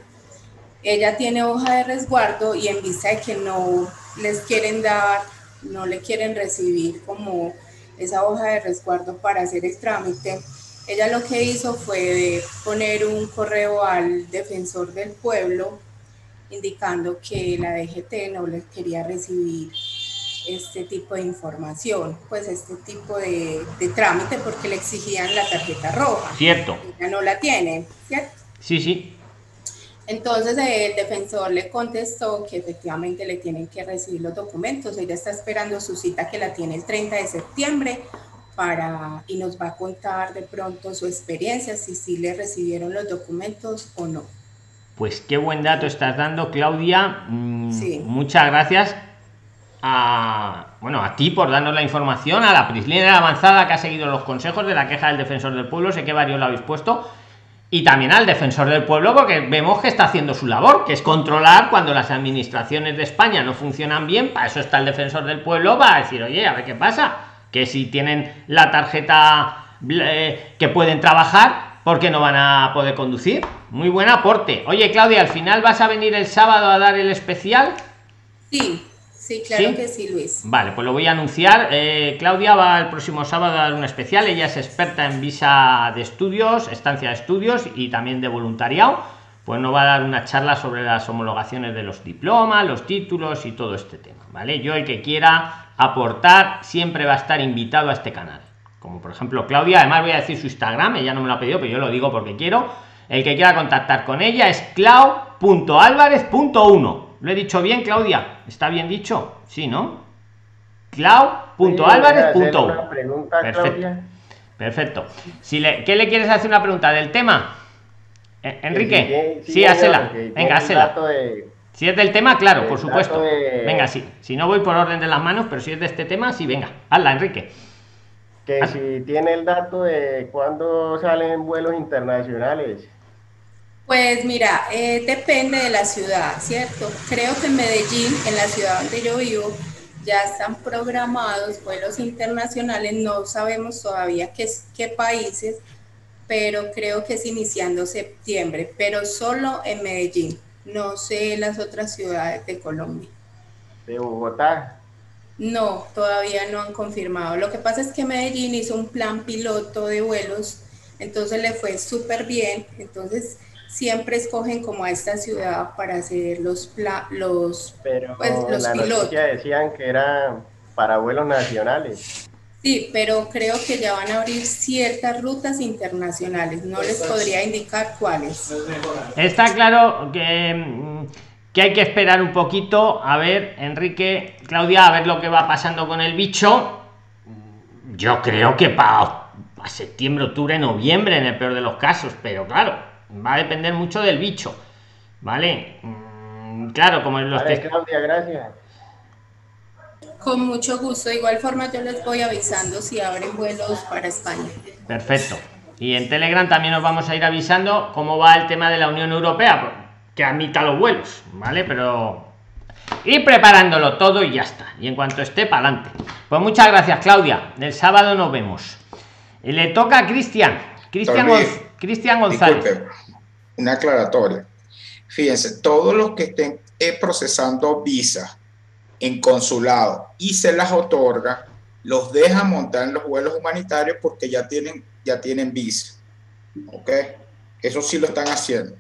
ella tiene hoja de resguardo y en vista de que no les quieren dar, no le quieren recibir como esa hoja de resguardo para hacer el trámite, ella lo que hizo fue poner un correo al defensor del pueblo indicando que la DGT no les quería recibir este tipo de información, pues este tipo de, de trámite porque le exigían la tarjeta roja. Cierto. Ella no la tiene, ¿cierto? Sí, sí. Entonces el defensor le contestó que efectivamente le tienen que recibir los documentos. Ella está esperando su cita que la tiene el 30 de septiembre para, y nos va a contar de pronto su experiencia, si sí le recibieron los documentos o no. Pues qué buen dato estás dando, Claudia. Mm, muchas gracias a, bueno, a ti por darnos la información, a la Prislina avanzada que ha seguido los consejos de la queja del defensor del pueblo, sé que varios lo habéis puesto, y también al defensor del pueblo porque vemos que está haciendo su labor, que es controlar cuando las administraciones de España no funcionan bien, para eso está el defensor del pueblo, va a decir, oye, a ver qué pasa, que si tienen la tarjeta eh, que pueden trabajar, ¿por qué no van a poder conducir? Muy buen aporte. Oye, Claudia, ¿al final vas a venir el sábado a dar el especial? Sí, sí, claro que sí, Luis. Vale, pues lo voy a anunciar. Eh, Claudia va el próximo sábado a dar un especial. Ella es experta en visa de estudios, estancia de estudios y también de voluntariado. Pues nos va a dar una charla sobre las homologaciones de los diplomas, los títulos y todo este tema. ¿Vale? Yo, el que quiera aportar, siempre va a estar invitado a este canal. Como por ejemplo Claudia, además voy a decir su Instagram, ella no me lo ha pedido, pero yo lo digo porque quiero el que quiera contactar con ella es clau.álvarez.1. ¿Lo he dicho bien, Claudia? ¿Está bien dicho? Sí, ¿no? clau.álvarez.1. Perfecto. Perfecto. Si le, ¿Qué le quieres hacer una pregunta del tema? Eh, Enrique, sí, hazla. Venga, hazla. Si es del tema, claro, por supuesto. Venga, sí. Si no voy por orden de las manos, pero si es de este tema, sí, venga. Hazla, Enrique que si tiene el dato de cuándo salen vuelos internacionales. Pues mira, eh, depende de la ciudad, ¿cierto? Creo que en Medellín, en la ciudad donde yo vivo, ya están programados vuelos internacionales, no sabemos todavía qué, qué países, pero creo que es iniciando septiembre, pero solo en Medellín, no sé las otras ciudades de Colombia. De Bogotá. No, todavía no han confirmado. Lo que pasa es que Medellín hizo un plan piloto de vuelos, entonces le fue súper bien, entonces siempre escogen como a esta ciudad para hacer los los, pero pues, los la pilotos. decían que era para vuelos nacionales. Sí, pero creo que ya van a abrir ciertas rutas internacionales. No les podría indicar cuáles. Está claro que, mm, que hay que esperar un poquito. A ver, Enrique, Claudia, a ver lo que va pasando con el bicho. Yo creo que para, para septiembre, octubre, noviembre, en el peor de los casos. Pero claro, va a depender mucho del bicho, ¿vale? Mm, claro, como los vale, Claudia, gracias. Con mucho gusto. De igual forma yo les voy avisando si abren vuelos para España. Perfecto. Y en Telegram también nos vamos a ir avisando cómo va el tema de la Unión Europea, que admita los vuelos, ¿vale? Pero ir preparándolo todo y ya está. Y en cuanto esté, para adelante. Pues muchas gracias, Claudia. El sábado nos vemos. Y le toca a Cristian. Cristian Cristian González. Una aclaratoria. Fíjense, todos los que estén eh, procesando visa en consulado y se las otorga, los dejan montar en los vuelos humanitarios porque ya tienen, ya tienen visa. ¿Ok? Eso sí lo están haciendo.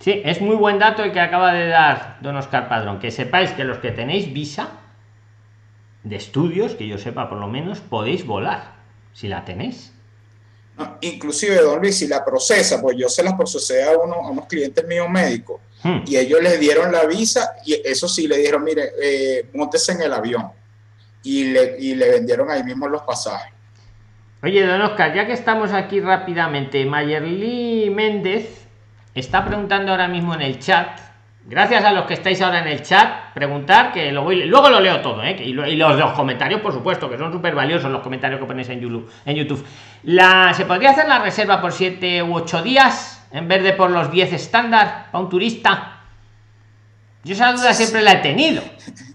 Sí, es muy buen dato el que acaba de dar don Oscar Padrón. Que sepáis que los que tenéis visa de estudios, que yo sepa por lo menos, podéis volar, si la tenéis inclusive, don Luis, si la procesa, pues yo se la procesé a, uno, a unos clientes míos médicos hmm. y ellos les dieron la visa y eso sí, le dijeron, mire, eh, montese en el avión y le, y le vendieron ahí mismo los pasajes. Oye, don Oscar, ya que estamos aquí rápidamente, Mayerly Méndez está preguntando ahora mismo en el chat Gracias a los que estáis ahora en el chat, preguntar, que lo voy, luego lo leo todo, ¿eh? y, los, los comentarios, por supuesto, que son súper valiosos los comentarios que ponéis en YouTube. En YouTube. La, ¿Se podría hacer la reserva por 7 u 8 días en vez de por los 10 estándar para un turista? Yo esa duda siempre la he tenido.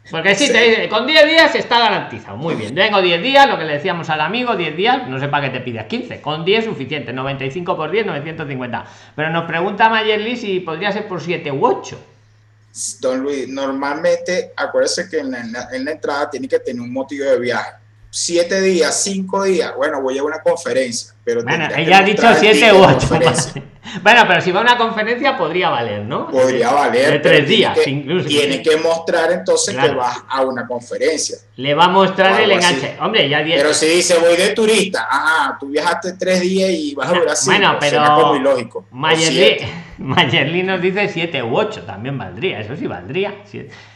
Porque si te dice, con 10 días está garantizado. Muy bien, vengo 10 días, lo que le decíamos al amigo, 10 días, no sé para qué te pides 15. Con 10 suficiente, 95 por 10, 950. Pero nos pregunta Mayerly si podría ser por 7 u 8. Don Luis, normalmente, acuérdese que en la, entrada tiene que tener un motivo de viaje. Siete días, cinco días, bueno, voy a una conferencia, pero bueno, ella ha dicho siete u ocho. bueno, pero si va a una conferencia podría valer, ¿no? Podría valer. De tres días, que- incluso. Tiene que mostrar entonces Claro. que vas a una conferencia. Le va a mostrar el así. enganche. Hombre, ya Pero si dice voy de turista, ah, tú viajaste tres días y vas a Brasil. Bueno, pues, pero suena como ilógico. Siete. Mayerly nos dice 7 u 8, también valdría, eso sí valdría.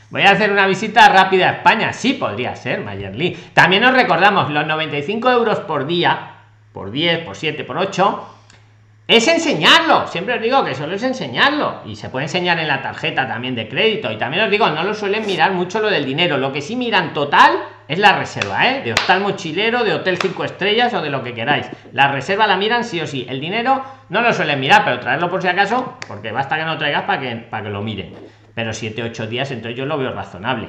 Voy a hacer una visita rápida a España, sí podría ser, Mayerly. También os recordamos, los 95 euros por día, por 10, por 7, por 8, es enseñarlo. Siempre os digo que solo es enseñarlo. Y se puede enseñar en la tarjeta también de crédito. Y también os digo, no lo suelen mirar mucho lo del dinero. Lo que sí miran total es la reserva, ¿eh? De hostal mochilero, de hotel 5 estrellas o de lo que queráis. La reserva la miran sí o sí. El dinero no lo suelen mirar, pero traerlo por si acaso, porque basta que no traigas para que, para que lo miren. Pero 7, 8 días, entonces yo lo veo razonable.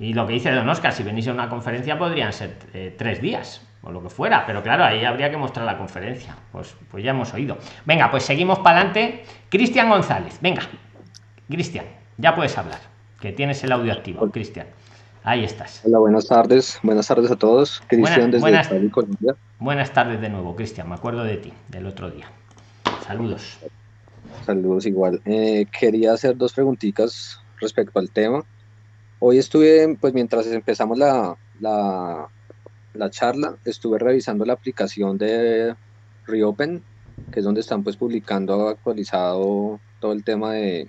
Y lo que dice Don Oscar, si venís a una conferencia podrían ser eh, tres días o lo que fuera, pero claro, ahí habría que mostrar la conferencia. Pues, pues ya hemos oído. Venga, pues seguimos para adelante. Cristian González, venga. Cristian, ya puedes hablar, que tienes el audio activo, Cristian. Ahí estás. Hola, buenas tardes. Buenas tardes a todos. Cristian desde buenas- Colombia. Buenas tardes de nuevo, Cristian. Me acuerdo de ti, del otro día. Saludos. Saludos igual. Eh, quería hacer dos preguntitas respecto al tema. Hoy estuve, pues mientras empezamos la, la, la charla, estuve revisando la aplicación de Reopen, que es donde están pues publicando actualizado todo el tema de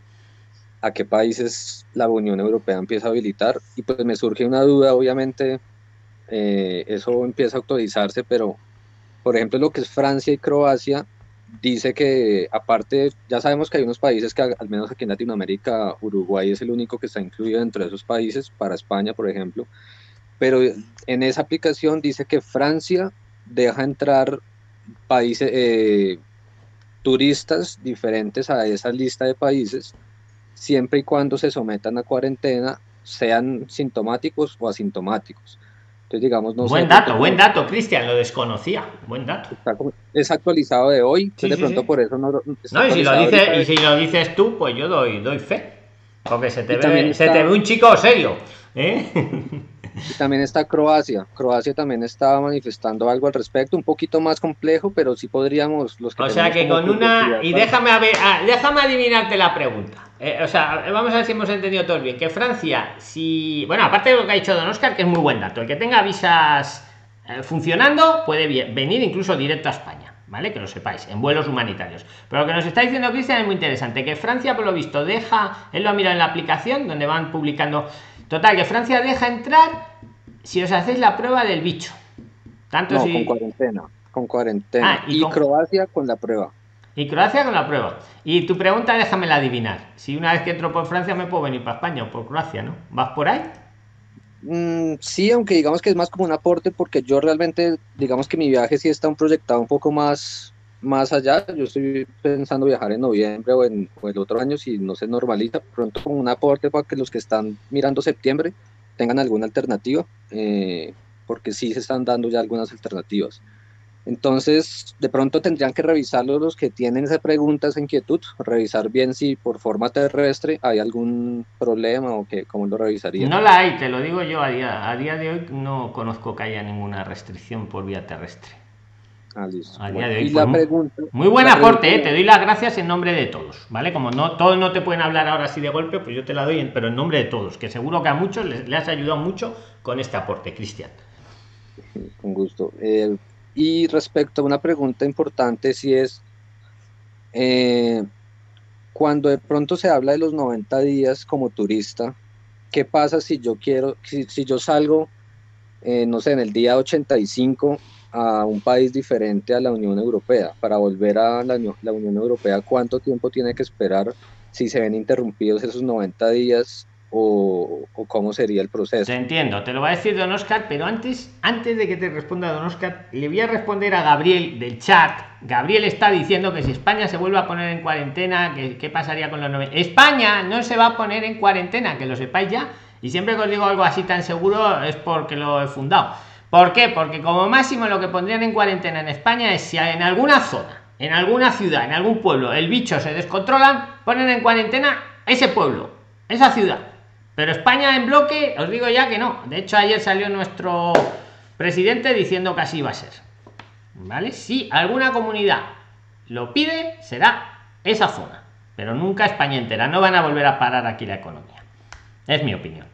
a qué países la Unión Europea empieza a habilitar. Y pues me surge una duda, obviamente, eh, eso empieza a actualizarse, pero por ejemplo lo que es Francia y Croacia, dice que aparte, ya sabemos que hay unos países que al menos aquí en Latinoamérica, Uruguay es el único que está incluido dentro de esos países, para España, por ejemplo, pero en esa aplicación dice que Francia deja entrar países, eh, turistas diferentes a esa lista de países, siempre y cuando se sometan a cuarentena, sean sintomáticos o asintomáticos. Entonces, digamos, no buen dato, buen dato, Cristian, lo desconocía. Buen dato. está es actualizado de hoy, Sí, de pronto sí. por eso no No, y si lo, ahorita. y si lo dices tú, pues yo doy, doy fe. Porque se te, ve, se está- te ve un chico serio. ¿eh? Y también está Croacia. Croacia también estaba manifestando algo al respecto, un poquito más complejo, pero sí podríamos los que O sea que con una. Y déjame, a ver, ah, déjame adivinarte la pregunta. Eh, o sea, vamos a ver si hemos entendido todos bien. Que Francia, si. Bueno, aparte de lo que ha dicho Don Oscar, que es muy buen dato. El que tenga visas eh, funcionando puede venir incluso directo a España. ¿Vale? Que lo sepáis, en vuelos humanitarios. Pero lo que nos está diciendo Cristian es muy interesante. Que Francia, por lo visto, deja. Él lo ha mirado en la aplicación donde van publicando. Total, que Francia deja entrar si os hacéis la prueba del bicho. Tanto No, si. con cuarentena. Con cuarentena. Ah, y y con- Croacia con la prueba. Y Croacia con la prueba. Y tu pregunta, déjamela adivinar. Si una vez que entro por Francia me puedo venir para España o por Croacia, ¿no? ¿Vas por ahí? Mm, sí, aunque digamos que es más como un aporte, porque yo realmente, digamos que mi viaje sí está un proyectado un poco más, más allá. Yo estoy pensando viajar en noviembre o, en, o el otro año si no se normaliza. Pronto como un aporte para que los que están mirando septiembre tengan alguna alternativa, eh, porque sí se están dando ya algunas alternativas. Entonces, de pronto tendrían que revisarlo los que tienen esa pregunta, esa inquietud, revisar bien si por forma terrestre hay algún problema o que, cómo lo revisarían. No la hay, te lo digo yo. A día, a día de hoy no conozco que haya ninguna restricción por vía terrestre. Ah, listo. A día Bueno, de hoy, y la mu- pregunta, Muy buen aporte, ¿eh? te doy las gracias en nombre de todos, ¿vale? Como no todos no te pueden hablar ahora así de golpe, pues yo te la doy, en- pero en nombre de todos, que seguro que a muchos les, les has ayudado mucho con este aporte, Cristian. Con gusto. Eh, y respecto a una pregunta importante, si es, eh, cuando de pronto se habla de los 90 días como turista, ¿qué pasa si yo quiero, si, si yo salgo, no sé, en el día 85 a un país diferente a la Unión Europea? Para volver a la, la Unión Europea, ¿cuánto tiempo tiene que esperar si se ven interrumpidos esos 90 días o, o cómo sería el proceso? Te entiendo, te lo va a decir Don Oscar, pero antes, antes de que te responda Don Oscar, le voy a responder a Gabriel del chat. Gabriel está diciendo que si España se vuelve a poner en cuarentena, que qué pasaría con los 90. España no se va a poner en cuarentena, que lo sepáis ya. Y siempre que os digo algo así tan seguro es porque lo he fundado. ¿Por qué? Porque como máximo lo que pondrían en cuarentena en España es si en alguna zona, en alguna ciudad, en algún pueblo, el bicho se descontrolan, ponen en cuarentena ese pueblo, esa ciudad. Pero España en bloque, os digo ya que no. De hecho, ayer salió nuestro presidente diciendo que así iba a ser. ¿Vale? Si alguna comunidad lo pide, será esa zona, pero nunca España entera. No van a volver a parar aquí la economía. Es mi opinión.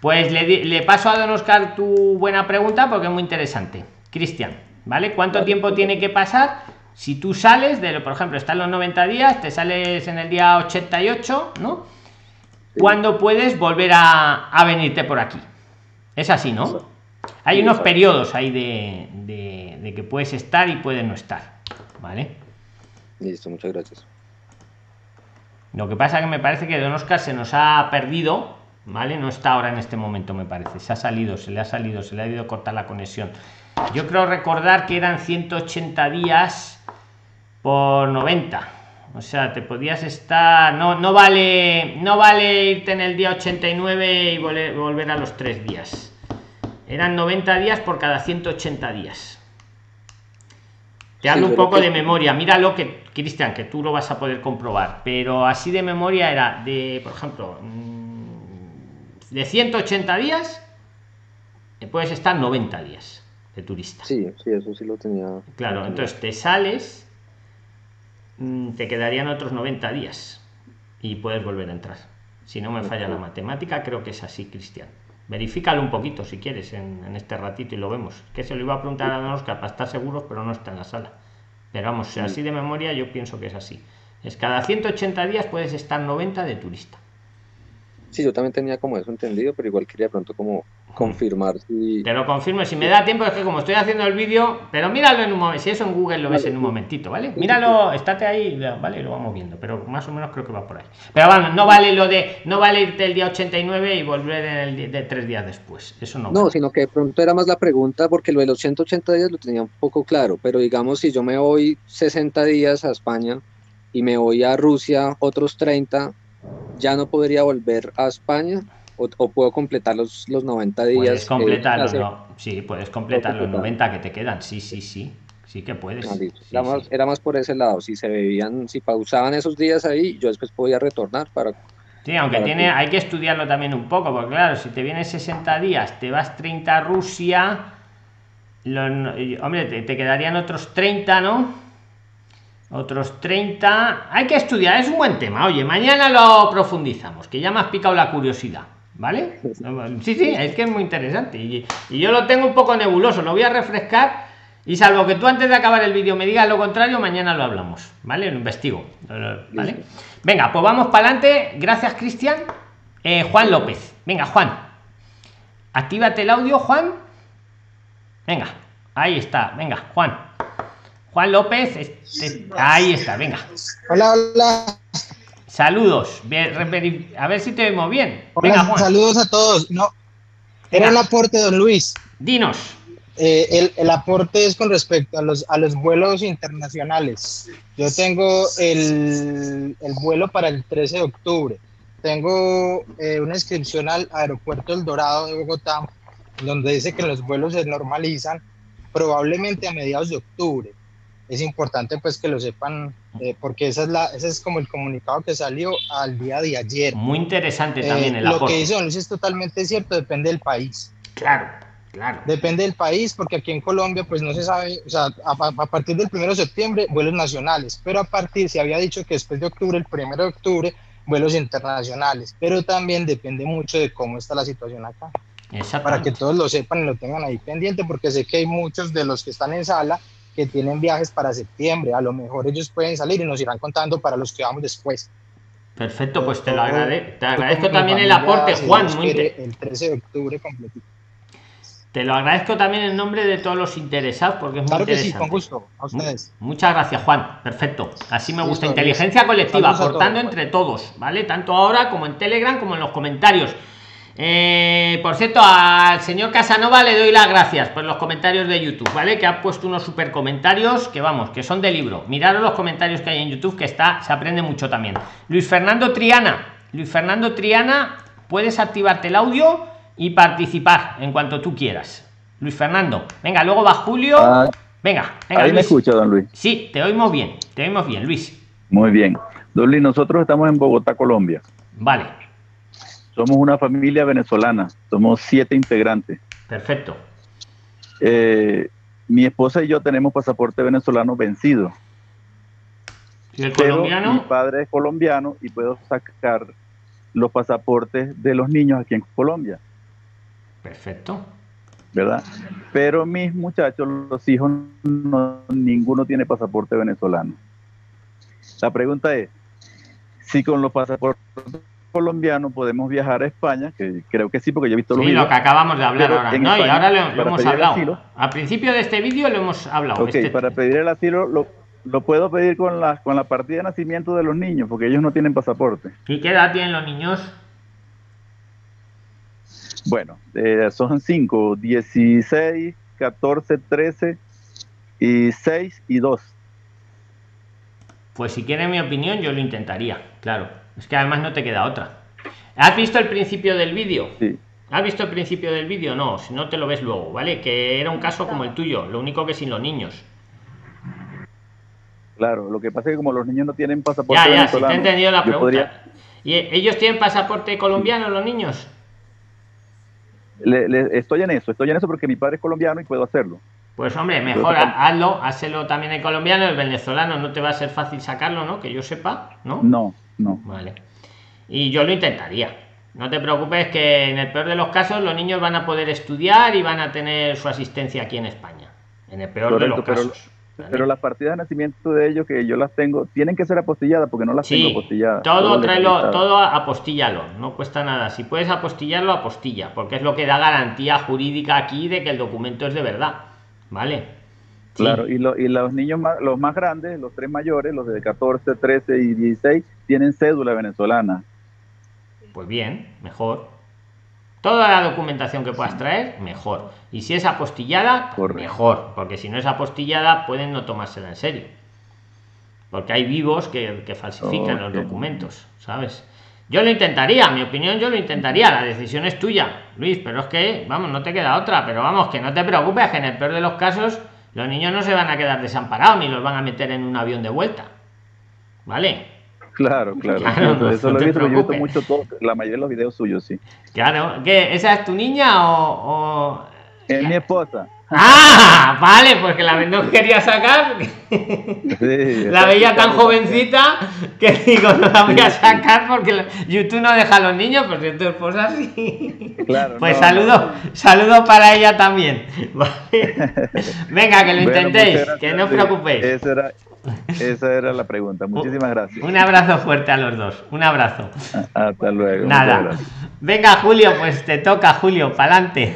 Pues le, le paso a don Oscar tu buena pregunta porque es muy interesante. Cristian, ¿vale? ¿Cuánto tiempo tiene que pasar? Si tú sales de, por ejemplo, están los 90 días, te sales en el día 88, ¿no? ¿Cuándo puedes volver a, a venirte por aquí? Es así, ¿no? Hay unos periodos ahí de, de, de que puedes estar y puedes no estar, ¿vale? Listo, muchas gracias. Lo que pasa que me parece que Don Oscar se nos ha perdido, ¿vale? No está ahora en este momento, me parece. Se ha salido, se le ha salido, se le ha ido cortar la conexión. Yo creo recordar que eran 180 días por 90. O sea, te podías estar. No, no vale. No vale irte en el día 89 y volver, volver a los tres días. Eran 90 días por cada 180 días. Te hablo Sí, un poco que- de memoria. Mira lo que, Cristian, que tú lo vas a poder comprobar. Pero así de memoria era de, por ejemplo, de 180 días, eh, puedes estar 90 días de turista. Sí, sí, eso sí lo tenía. Claro, lo tenía. entonces te sales, mm, te quedarían otros 90 días y puedes volver a entrar. Si no me falla la matemática, creo que es así, Cristian. Verifícalo un poquito si quieres en, en este ratito y lo vemos. Que se lo iba a preguntar a Don Oscar para estar seguros, pero no está en la sala. Pero vamos, así de memoria yo pienso que es así. Es cada 180 días puedes estar 90 de turista. Sí, yo también tenía como eso entendido, pero igual quería pronto como confirmar si... Te lo confirmo, si me da tiempo, es que como estoy haciendo el vídeo, pero míralo en un momento, si eso en Google lo ves en un momentito, ¿vale? Míralo, estate ahí, ¿vale? Lo vamos viendo, pero más o menos creo que va por ahí. Pero vamos, no vale lo de, no vale irte el día 89 y volver en el de tres días después, eso no. No, vale. sino que de pronto era más la pregunta, porque lo de los 180 días lo tenía un poco claro, pero digamos, si yo me voy 60 días a España y me voy a Rusia otros 30, ¿ya no podría volver a España? ¿O, o puedo completar los, los 90 días? Puedes eh, completar los, hace- no, sí, puedes completar los completar. 90 que te quedan, sí, sí, sí, sí que puedes. Ah. Sí, era, más, sí. era más por ese lado, si se bebían, si pausaban esos días ahí, yo después podía retornar para... Sí, aunque Para tiene, ti. hay que estudiarlo también un poco, porque claro, si te vienes 60 días, te vas 30 a Rusia, lo- hombre, te, te quedarían otros 30, ¿no? Otros 30. Hay que estudiar, es un buen tema. Oye, mañana lo profundizamos, que ya me has picado la curiosidad, ¿vale? Sí, sí, es que es muy interesante. Y, y yo lo tengo un poco nebuloso, lo voy a refrescar. Y salvo que tú antes de acabar el vídeo me digas lo contrario, mañana lo hablamos, ¿vale? Lo investigo, ¿vale? Venga, pues vamos para adelante. Gracias, Cristian. Eh, Juan López. Venga, Juan. Actívate el audio, Juan. Venga, ahí está. Venga, Juan. Juan López. este- ahí está, venga. Hola, hola. Saludos. A ver si te vemos bien. Hola, Venga, Juan. saludos a todos. No, era un aporte, don Luis. dinos. Eh, el, el aporte es con respecto a los, a los vuelos internacionales. Yo tengo el, el vuelo para el 13 de octubre. Tengo eh, una inscripción al aeropuerto El Dorado de Bogotá, donde dice que los vuelos se normalizan probablemente a mediados de octubre. Es importante pues que lo sepan, eh, porque esa es la, ese es como el comunicado que salió al día de ayer. Muy interesante Eh, también el lo aporte. que dice don Luis es totalmente cierto, depende del país. Claro, claro. Depende del país, porque aquí en Colombia, pues no se sabe, o sea, a, a partir del 1 de septiembre, vuelos nacionales, pero a partir, se había dicho que después de octubre, el 1 de octubre, vuelos internacionales, pero también depende mucho de cómo está la situación acá, para que todos lo sepan y lo tengan ahí pendiente, porque sé que hay muchos de los que están en sala que tienen viajes para septiembre, a lo mejor ellos pueden salir y nos irán contando para los que vamos después. Perfecto, pues te lo agradezco. Te agradezco también el aporte, si Juan. Muy el 13 de octubre completito. Te lo agradezco también en nombre de todos los interesados porque es muy Claro que sí, interesante. con gusto, a ustedes. Muchas gracias, Juan. Perfecto. Así me gusta. Inteligencia colectiva, aportando entre todos, ¿vale? Tanto ahora como en Telegram como en los comentarios. Eh, por cierto, al señor Casanova le doy las gracias por los comentarios de YouTube, ¿vale? Que ha puesto unos super comentarios que vamos, que son de libro. Miraros los comentarios que hay en YouTube, que está, se aprende mucho también. Luis Fernando Triana. Luis Fernando Triana, puedes activarte el audio y participar en cuanto tú quieras. Luis Fernando. Venga, luego va Julio. Ah, Venga, venga, ahí me Luis. escucha, don Luis. Sí, te oímos bien, te oímos bien, Luis. Muy bien. Don Luis, nosotros estamos en Bogotá, Colombia. Vale, Somos una familia venezolana. Somos siete integrantes. perfecto. Eh, mi esposa y yo tenemos pasaporte venezolano vencido. ¿Y el pero colombiano? mi padre es colombiano y puedo sacar los pasaportes de los niños aquí en Colombia, Perfecto. ¿verdad? Pero mis muchachos, los hijos, no- ninguno tiene pasaporte venezolano. La pregunta es, si con los pasaportes colombianos podemos viajar a España, que creo que sí, porque yo he visto los Sí, lo videos. que acabamos de hablar ahora. No, y ahora lo, lo hemos hablado. asilo- Al principio de este vídeo lo hemos hablado. Ok, Este- para pedir el asilo lo, lo puedo pedir con la, con la partida de nacimiento de los niños, porque ellos no tienen pasaporte. ¿Y qué edad tienen los niños? Bueno, eh, son cinco, 16, 14, 13 y 6 y 2. Pues si quieren mi opinión, yo lo intentaría, claro. Es que además no te queda otra. ¿Has visto el principio del vídeo? Sí. ¿Has visto el principio del vídeo? No, si no te lo ves luego, ¿vale? Que era un caso como el tuyo, lo único que sin los niños. Claro, lo que pasa es que como los niños no tienen pasaporte Ya, ya, si te he entendido la yo pregunta. podría- ¿Y ellos tienen pasaporte colombiano, los niños? le- le- estoy en eso, ey en eso porque mi padre es colombiano y puedo hacerlo. Pues hombre, mejor hazlo, hazlo también el colombiano, el venezolano no te va a ser fácil sacarlo, ¿no? Que yo sepa, ¿no? No, no. Vale. Y yo lo intentaría. No te preocupes que en el peor de los casos los niños van a poder estudiar y van a tener su asistencia aquí en España. En el peor de los pero, casos. ¿vale? pero las partidas de nacimiento de ellos que yo las tengo, tienen que ser apostilladas porque no las Sí, tengo apostilladas. todo solo tráelo, todo apostíllalo, no cuesta nada. Si puedes apostillarlo, apostilla, porque es lo que da garantía jurídica aquí de que el documento es de verdad. ¿Vale? Sí. Claro, y, lo- y los niños más, los más grandes, los tres mayores, los de 14, 13 y 16, tienen cédula venezolana. Pues bien, mejor. Toda la documentación que puedas traer, mejor. Y si es apostillada, Correcto. mejor. Porque si no es apostillada, pueden no tomársela en serio. Porque hay vivos que, que falsifican los documentos, ¿sabes? Yo lo intentaría, mi opinión, yo lo intentaría. La decisión es tuya, Luis, pero es que, vamos, no te queda otra. Pero vamos, que no te preocupes, que en el peor de los casos, los niños no se van a quedar desamparados ni los van a meter en un avión de vuelta. ¿Vale? Claro, claro. Claro, no- eso no lo te he visto, yo he visto preocupes. mucho, todo, la mayoría de los videos suyos, sí. Claro, ¿qué? ¿Esa es tu niña o.? o- Es mi esposa. ¡Ah! Vale, pues que la no quería sacar. La veía tan jovencita que digo, no la voy a sacar porque YouTube no deja a los niños, pues si es tu esposa sí. Claro, Pues no, saludo, saludo para ella también. Vale. Venga, que lo Bueno, intentéis, gracias, que no os preocupéis. Esa era, esa era la pregunta. Muchísimas gracias. Un abrazo fuerte a los dos. Un abrazo. Hasta luego. Nada. Venga, Julio, pues te toca, Julio, pa'lante.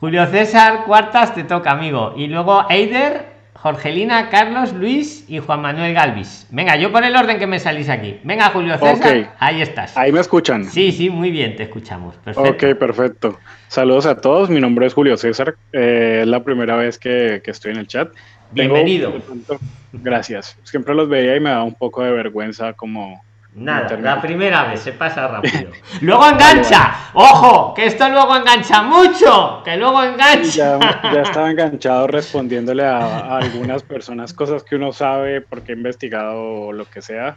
Julio César Cuartas te toca, amigo. Y luego Eider, Jorgelina, Carlos, Luis y Juan Manuel Galvis. Venga, yo por el orden que me salís aquí. Venga, Julio César, ahí estás. Ahí me escuchan. Sí, sí, muy bien, te escuchamos. Perfecto. Ok, perfecto. Saludos a todos. Mi nombre es Julio César. Eh, es la primera vez que, que estoy en el chat. Bienvenido. gracias. Siempre los veía y me daba un poco de vergüenza como... Nada, la primera vez se pasa rápido. luego engancha. Ojo, que esto luego engancha mucho. Que luego engancha. Ya, ya estaba enganchado respondiéndole a, a algunas personas cosas que uno sabe porque he investigado o lo que sea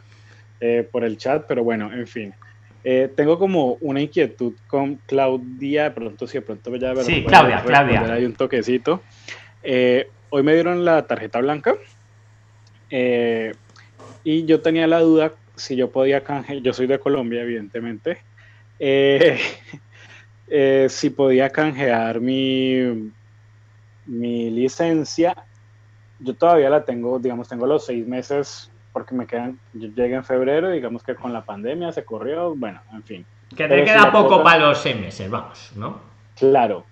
eh, por el chat, pero bueno, en fin. Eh, tengo como una inquietud con Claudia, de pronto si de pronto ya de Sí, Claudia, Claudia. ahí un toquecito. Eh, hoy me dieron la tarjeta blanca eh, y yo tenía la duda si yo podía canjear, yo soy de Colombia evidentemente, eh, eh, si podía canjear mi, mi licencia. Yo todavía la tengo, digamos, tengo los seis meses porque me quedan, yo llegué en febrero, digamos que con la pandemia se corrió, bueno, en fin. Que te Pero queda poco puedo- para los seis meses, vamos, ¿no? Claro,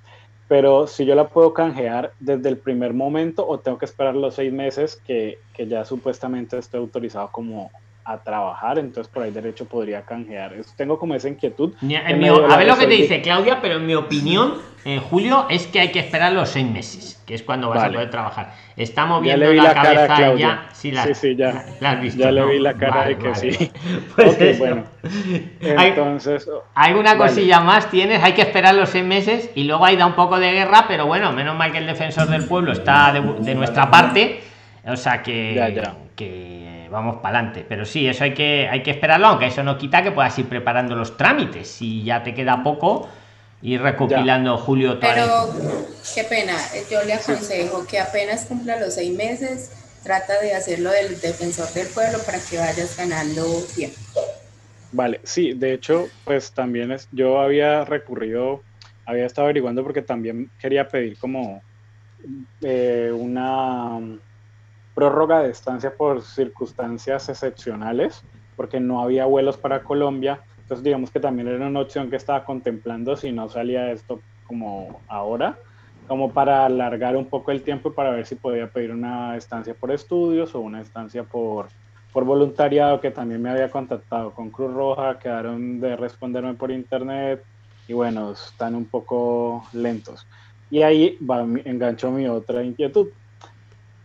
pero si yo la puedo canjear desde el primer momento o tengo que esperar los seis meses que, que ya supuestamente estoy autorizado como a trabajar, entonces por ahí derecho podría canjear. Tengo como esa inquietud. En En mi- a ver lo que te dice Claudia, pero en mi opinión, en julio es que hay que esperar los seis meses, que es cuando vas a Vale. poder trabajar. Está Ya moviendo la, la, cara cabeza a Claudia. ella. Sí, la, sí, sí, ya. la has visto. ya le ¿no? vi la cara Vale, de que vale. sí. Pues Ok, eso. bueno. Entonces, ¿Alguna Vale. cosilla más tienes? Hay que esperar los seis meses y luego ahí da un poco de guerra, pero bueno, menos mal que el defensor del pueblo está de, de nuestra parte, o sea que, Ya, ya. que vamos para adelante. Pero sí, eso hay que, hay que esperarlo, aunque eso no quita que puedas ir preparando los trámites. Si ya te queda poco, ir recopilando Julio toda la Pero qué pena, eh, yo le aconsejo que apenas cumpla los seis meses, trata de hacerlo del defensor del pueblo para que vayas ganando tiempo. Vale, sí, de hecho, pues también es, yo había recurrido, había estado averiguando porque también quería pedir como eh, una prórroga de estancia por circunstancias excepcionales, porque no había vuelos para Colombia. Entonces, digamos que también era una opción que estaba contemplando si no salía esto como ahora, como para alargar un poco el tiempo para ver si podía pedir una estancia por estudios o una estancia por, por voluntariado, que también me había contactado con Cruz Roja, quedaron de responderme por internet y bueno, están un poco lentos. Y ahí va, enganchó mi otra inquietud.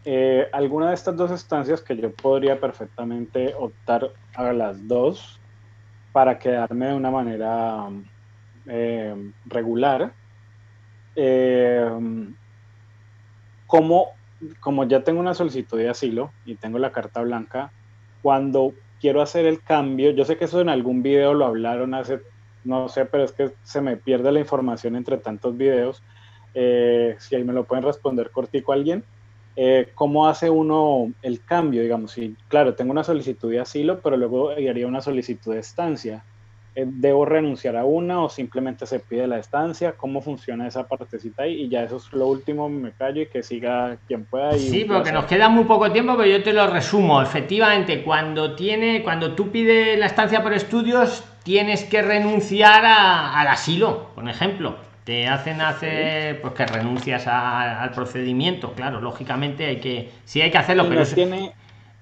Eh, alguna de estas dos estancias que yo podría perfectamente optar a las dos para quedarme de una manera eh, regular. Eh, como, como ya tengo una solicitud de asilo y tengo la carta blanca, cuando quiero hacer el cambio, yo sé que eso en algún video lo hablaron hace, no sé, pero es que se me pierde la información entre tantos videos. Eh, si ahí me lo pueden responder cortico alguien. Eh, ¿Cómo hace uno el cambio? Digamos, si, claro, tengo una solicitud de asilo, pero luego haría una solicitud de estancia. Eh, ¿Debo renunciar a una o simplemente se pide la estancia? ¿Cómo funciona esa partecita ahí? Y ya eso es lo último, me callo y que siga quien pueda. Y sí, porque nos queda muy poco tiempo, pero yo te lo resumo. Efectivamente, cuando, tiene, cuando tú pides la estancia por estudios, tienes que renunciar al asilo, por ejemplo te hacen hacer pues que renuncias al procedimiento claro lógicamente hay que sí hay que hacerlo pero tiene,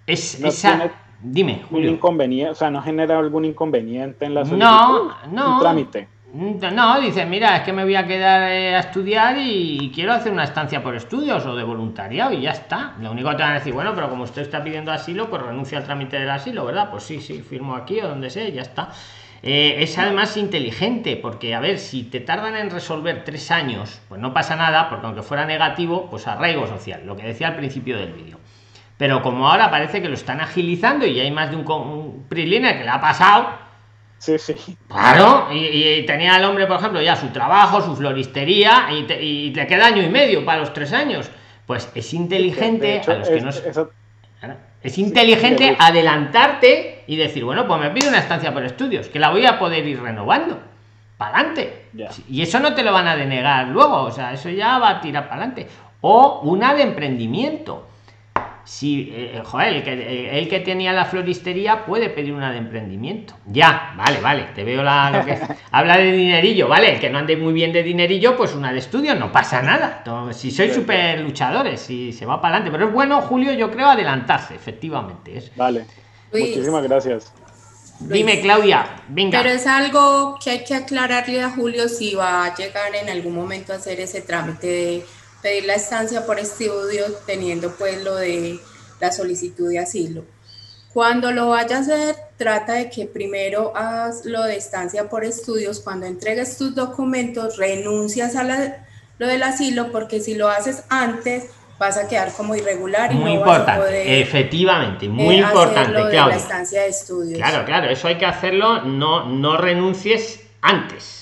es esa dime Julio. inconveniente o sea no genera algún inconveniente en la solicitud no no trámite no, dice, mira, es que me voy a quedar eh, a estudiar y quiero hacer una estancia por estudios o de voluntariado y ya está. Lo único que te van a decir, bueno, pero como usted está pidiendo asilo, pues renuncia al trámite del asilo, ¿verdad? Pues sí, sí, firmo aquí o donde sea, ya está. Eh, es además inteligente, porque a ver, si te tardan en resolver tres años, pues no pasa nada, porque aunque fuera negativo, pues arraigo social, lo que decía al principio del vídeo. Pero como ahora parece que lo están agilizando y hay más de un, un que le ha pasado. Sí, sí. Claro, y, tenía el hombre, por ejemplo, ya su trabajo, su floristería, y, y le queda año y medio para los tres años. Pues es inteligente a los que no es inteligente adelantarte y decir, bueno, pues me pido una estancia por estudios, que la voy a poder ir renovando. Para adelante. Y eso no te lo van a denegar luego, o sea, eso ya va a tirar para adelante. O una de emprendimiento si eh, joder, el que, el que tenía la floristería puede pedir una de emprendimiento. Ya, vale, vale, te veo la lo que habla de dinerillo, vale, el que no ande muy bien de dinerillo, pues una de estudio, no pasa nada. si sois súper luchadores, si se va para adelante, pero es bueno, Julio, yo creo adelantarse, efectivamente. Es... Vale. Muchísimas gracias. Dime, Claudia, venga. Pero es algo que hay que aclararle a Julio si va a llegar en algún momento a hacer ese trámite de pedir la estancia por estudio teniendo pues lo de la solicitud de asilo. Cuando lo vaya a hacer, trata de que primero hagas lo de estancia por estudios. Cuando entregues tus documentos, renuncias a lo del asilo, porque si lo haces antes, vas a quedar como irregular y muy no importante, vas a poder, efectivamente, muy eh, importante, lo de la estancia de estudios. Claro, claro, eso hay que hacerlo, no, no renuncies antes.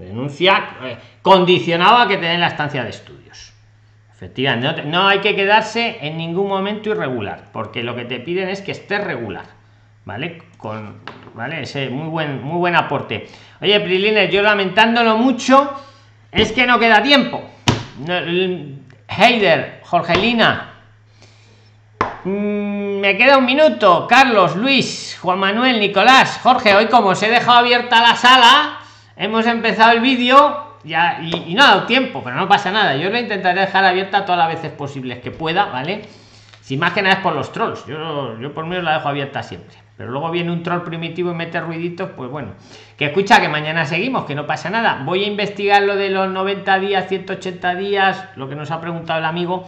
Renuncia eh, condicionado a que te den la estancia de estudios. Efectivamente, no, hay que quedarse en ningún momento irregular, porque lo que te piden es que estés regular, ¿vale? Con, ¿vale? Ese muy buen, muy buen aporte. Oye, Prilines, yo lamentándolo mucho, es que no queda tiempo. Heider, Jorgelina, mm, me queda un minuto. Carlos, Luis, Juan Manuel, Nicolás, Jorge, hoy como os he dejado abierta la sala, hemos empezado el vídeo ya y, no ha dado tiempo pero no pasa nada. Yo lo intentaré dejar abierta todas las veces posibles que pueda vale sin más que nada es por los trolls. Yo yo por mí la dejo abierta siempre. Pero luego viene un troll primitivo y mete ruiditos pues bueno. Que escucha que mañana seguimos que no pasa nada. Voy a investigar lo de los 90 días 180 días lo que nos ha preguntado el amigo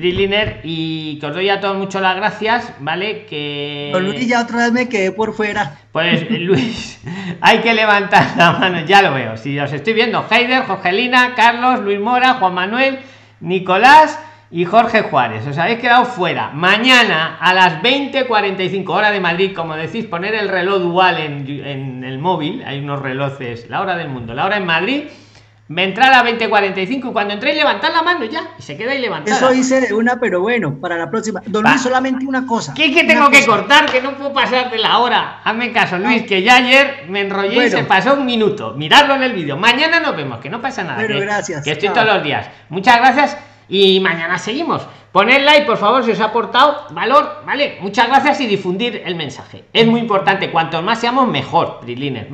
Priliner y que os doy a todos mucho las gracias, ¿vale? Que. Luis, ya otra vez me quedé por fuera. Pues Luis, hay que levantar la mano, ya lo veo. Si os estoy viendo, Heider, Jorgelina, Carlos, Luis Mora, Juan Manuel, Nicolás y Jorge Juárez. Os habéis quedado fuera. Mañana a las 20.45 hora de Madrid, como decís, poner el reloj dual en, en el móvil. Hay unos relojes, la hora del mundo, la hora en Madrid me entrar a 20.45 y cuando entré levantar la mano ya y se queda ahí levantada. Eso hice de una, pero bueno, para la próxima. Don. Luis, solamente una cosa. ¿Qué que Una tengo que cortar? Que no puedo pasar de la hora. Hazme caso, Luis, que ya ayer me enrollé y se pasó un minuto. Miradlo en el vídeo. Mañana nos vemos, que no pasa nada. Que, gracias. Que estoy todos los días. Muchas gracias y mañana seguimos. Poned like, por favor, si os ha aportado valor, ¿vale? Muchas gracias y difundir el mensaje. Es muy importante. Cuanto más seamos, mejor, Prilines.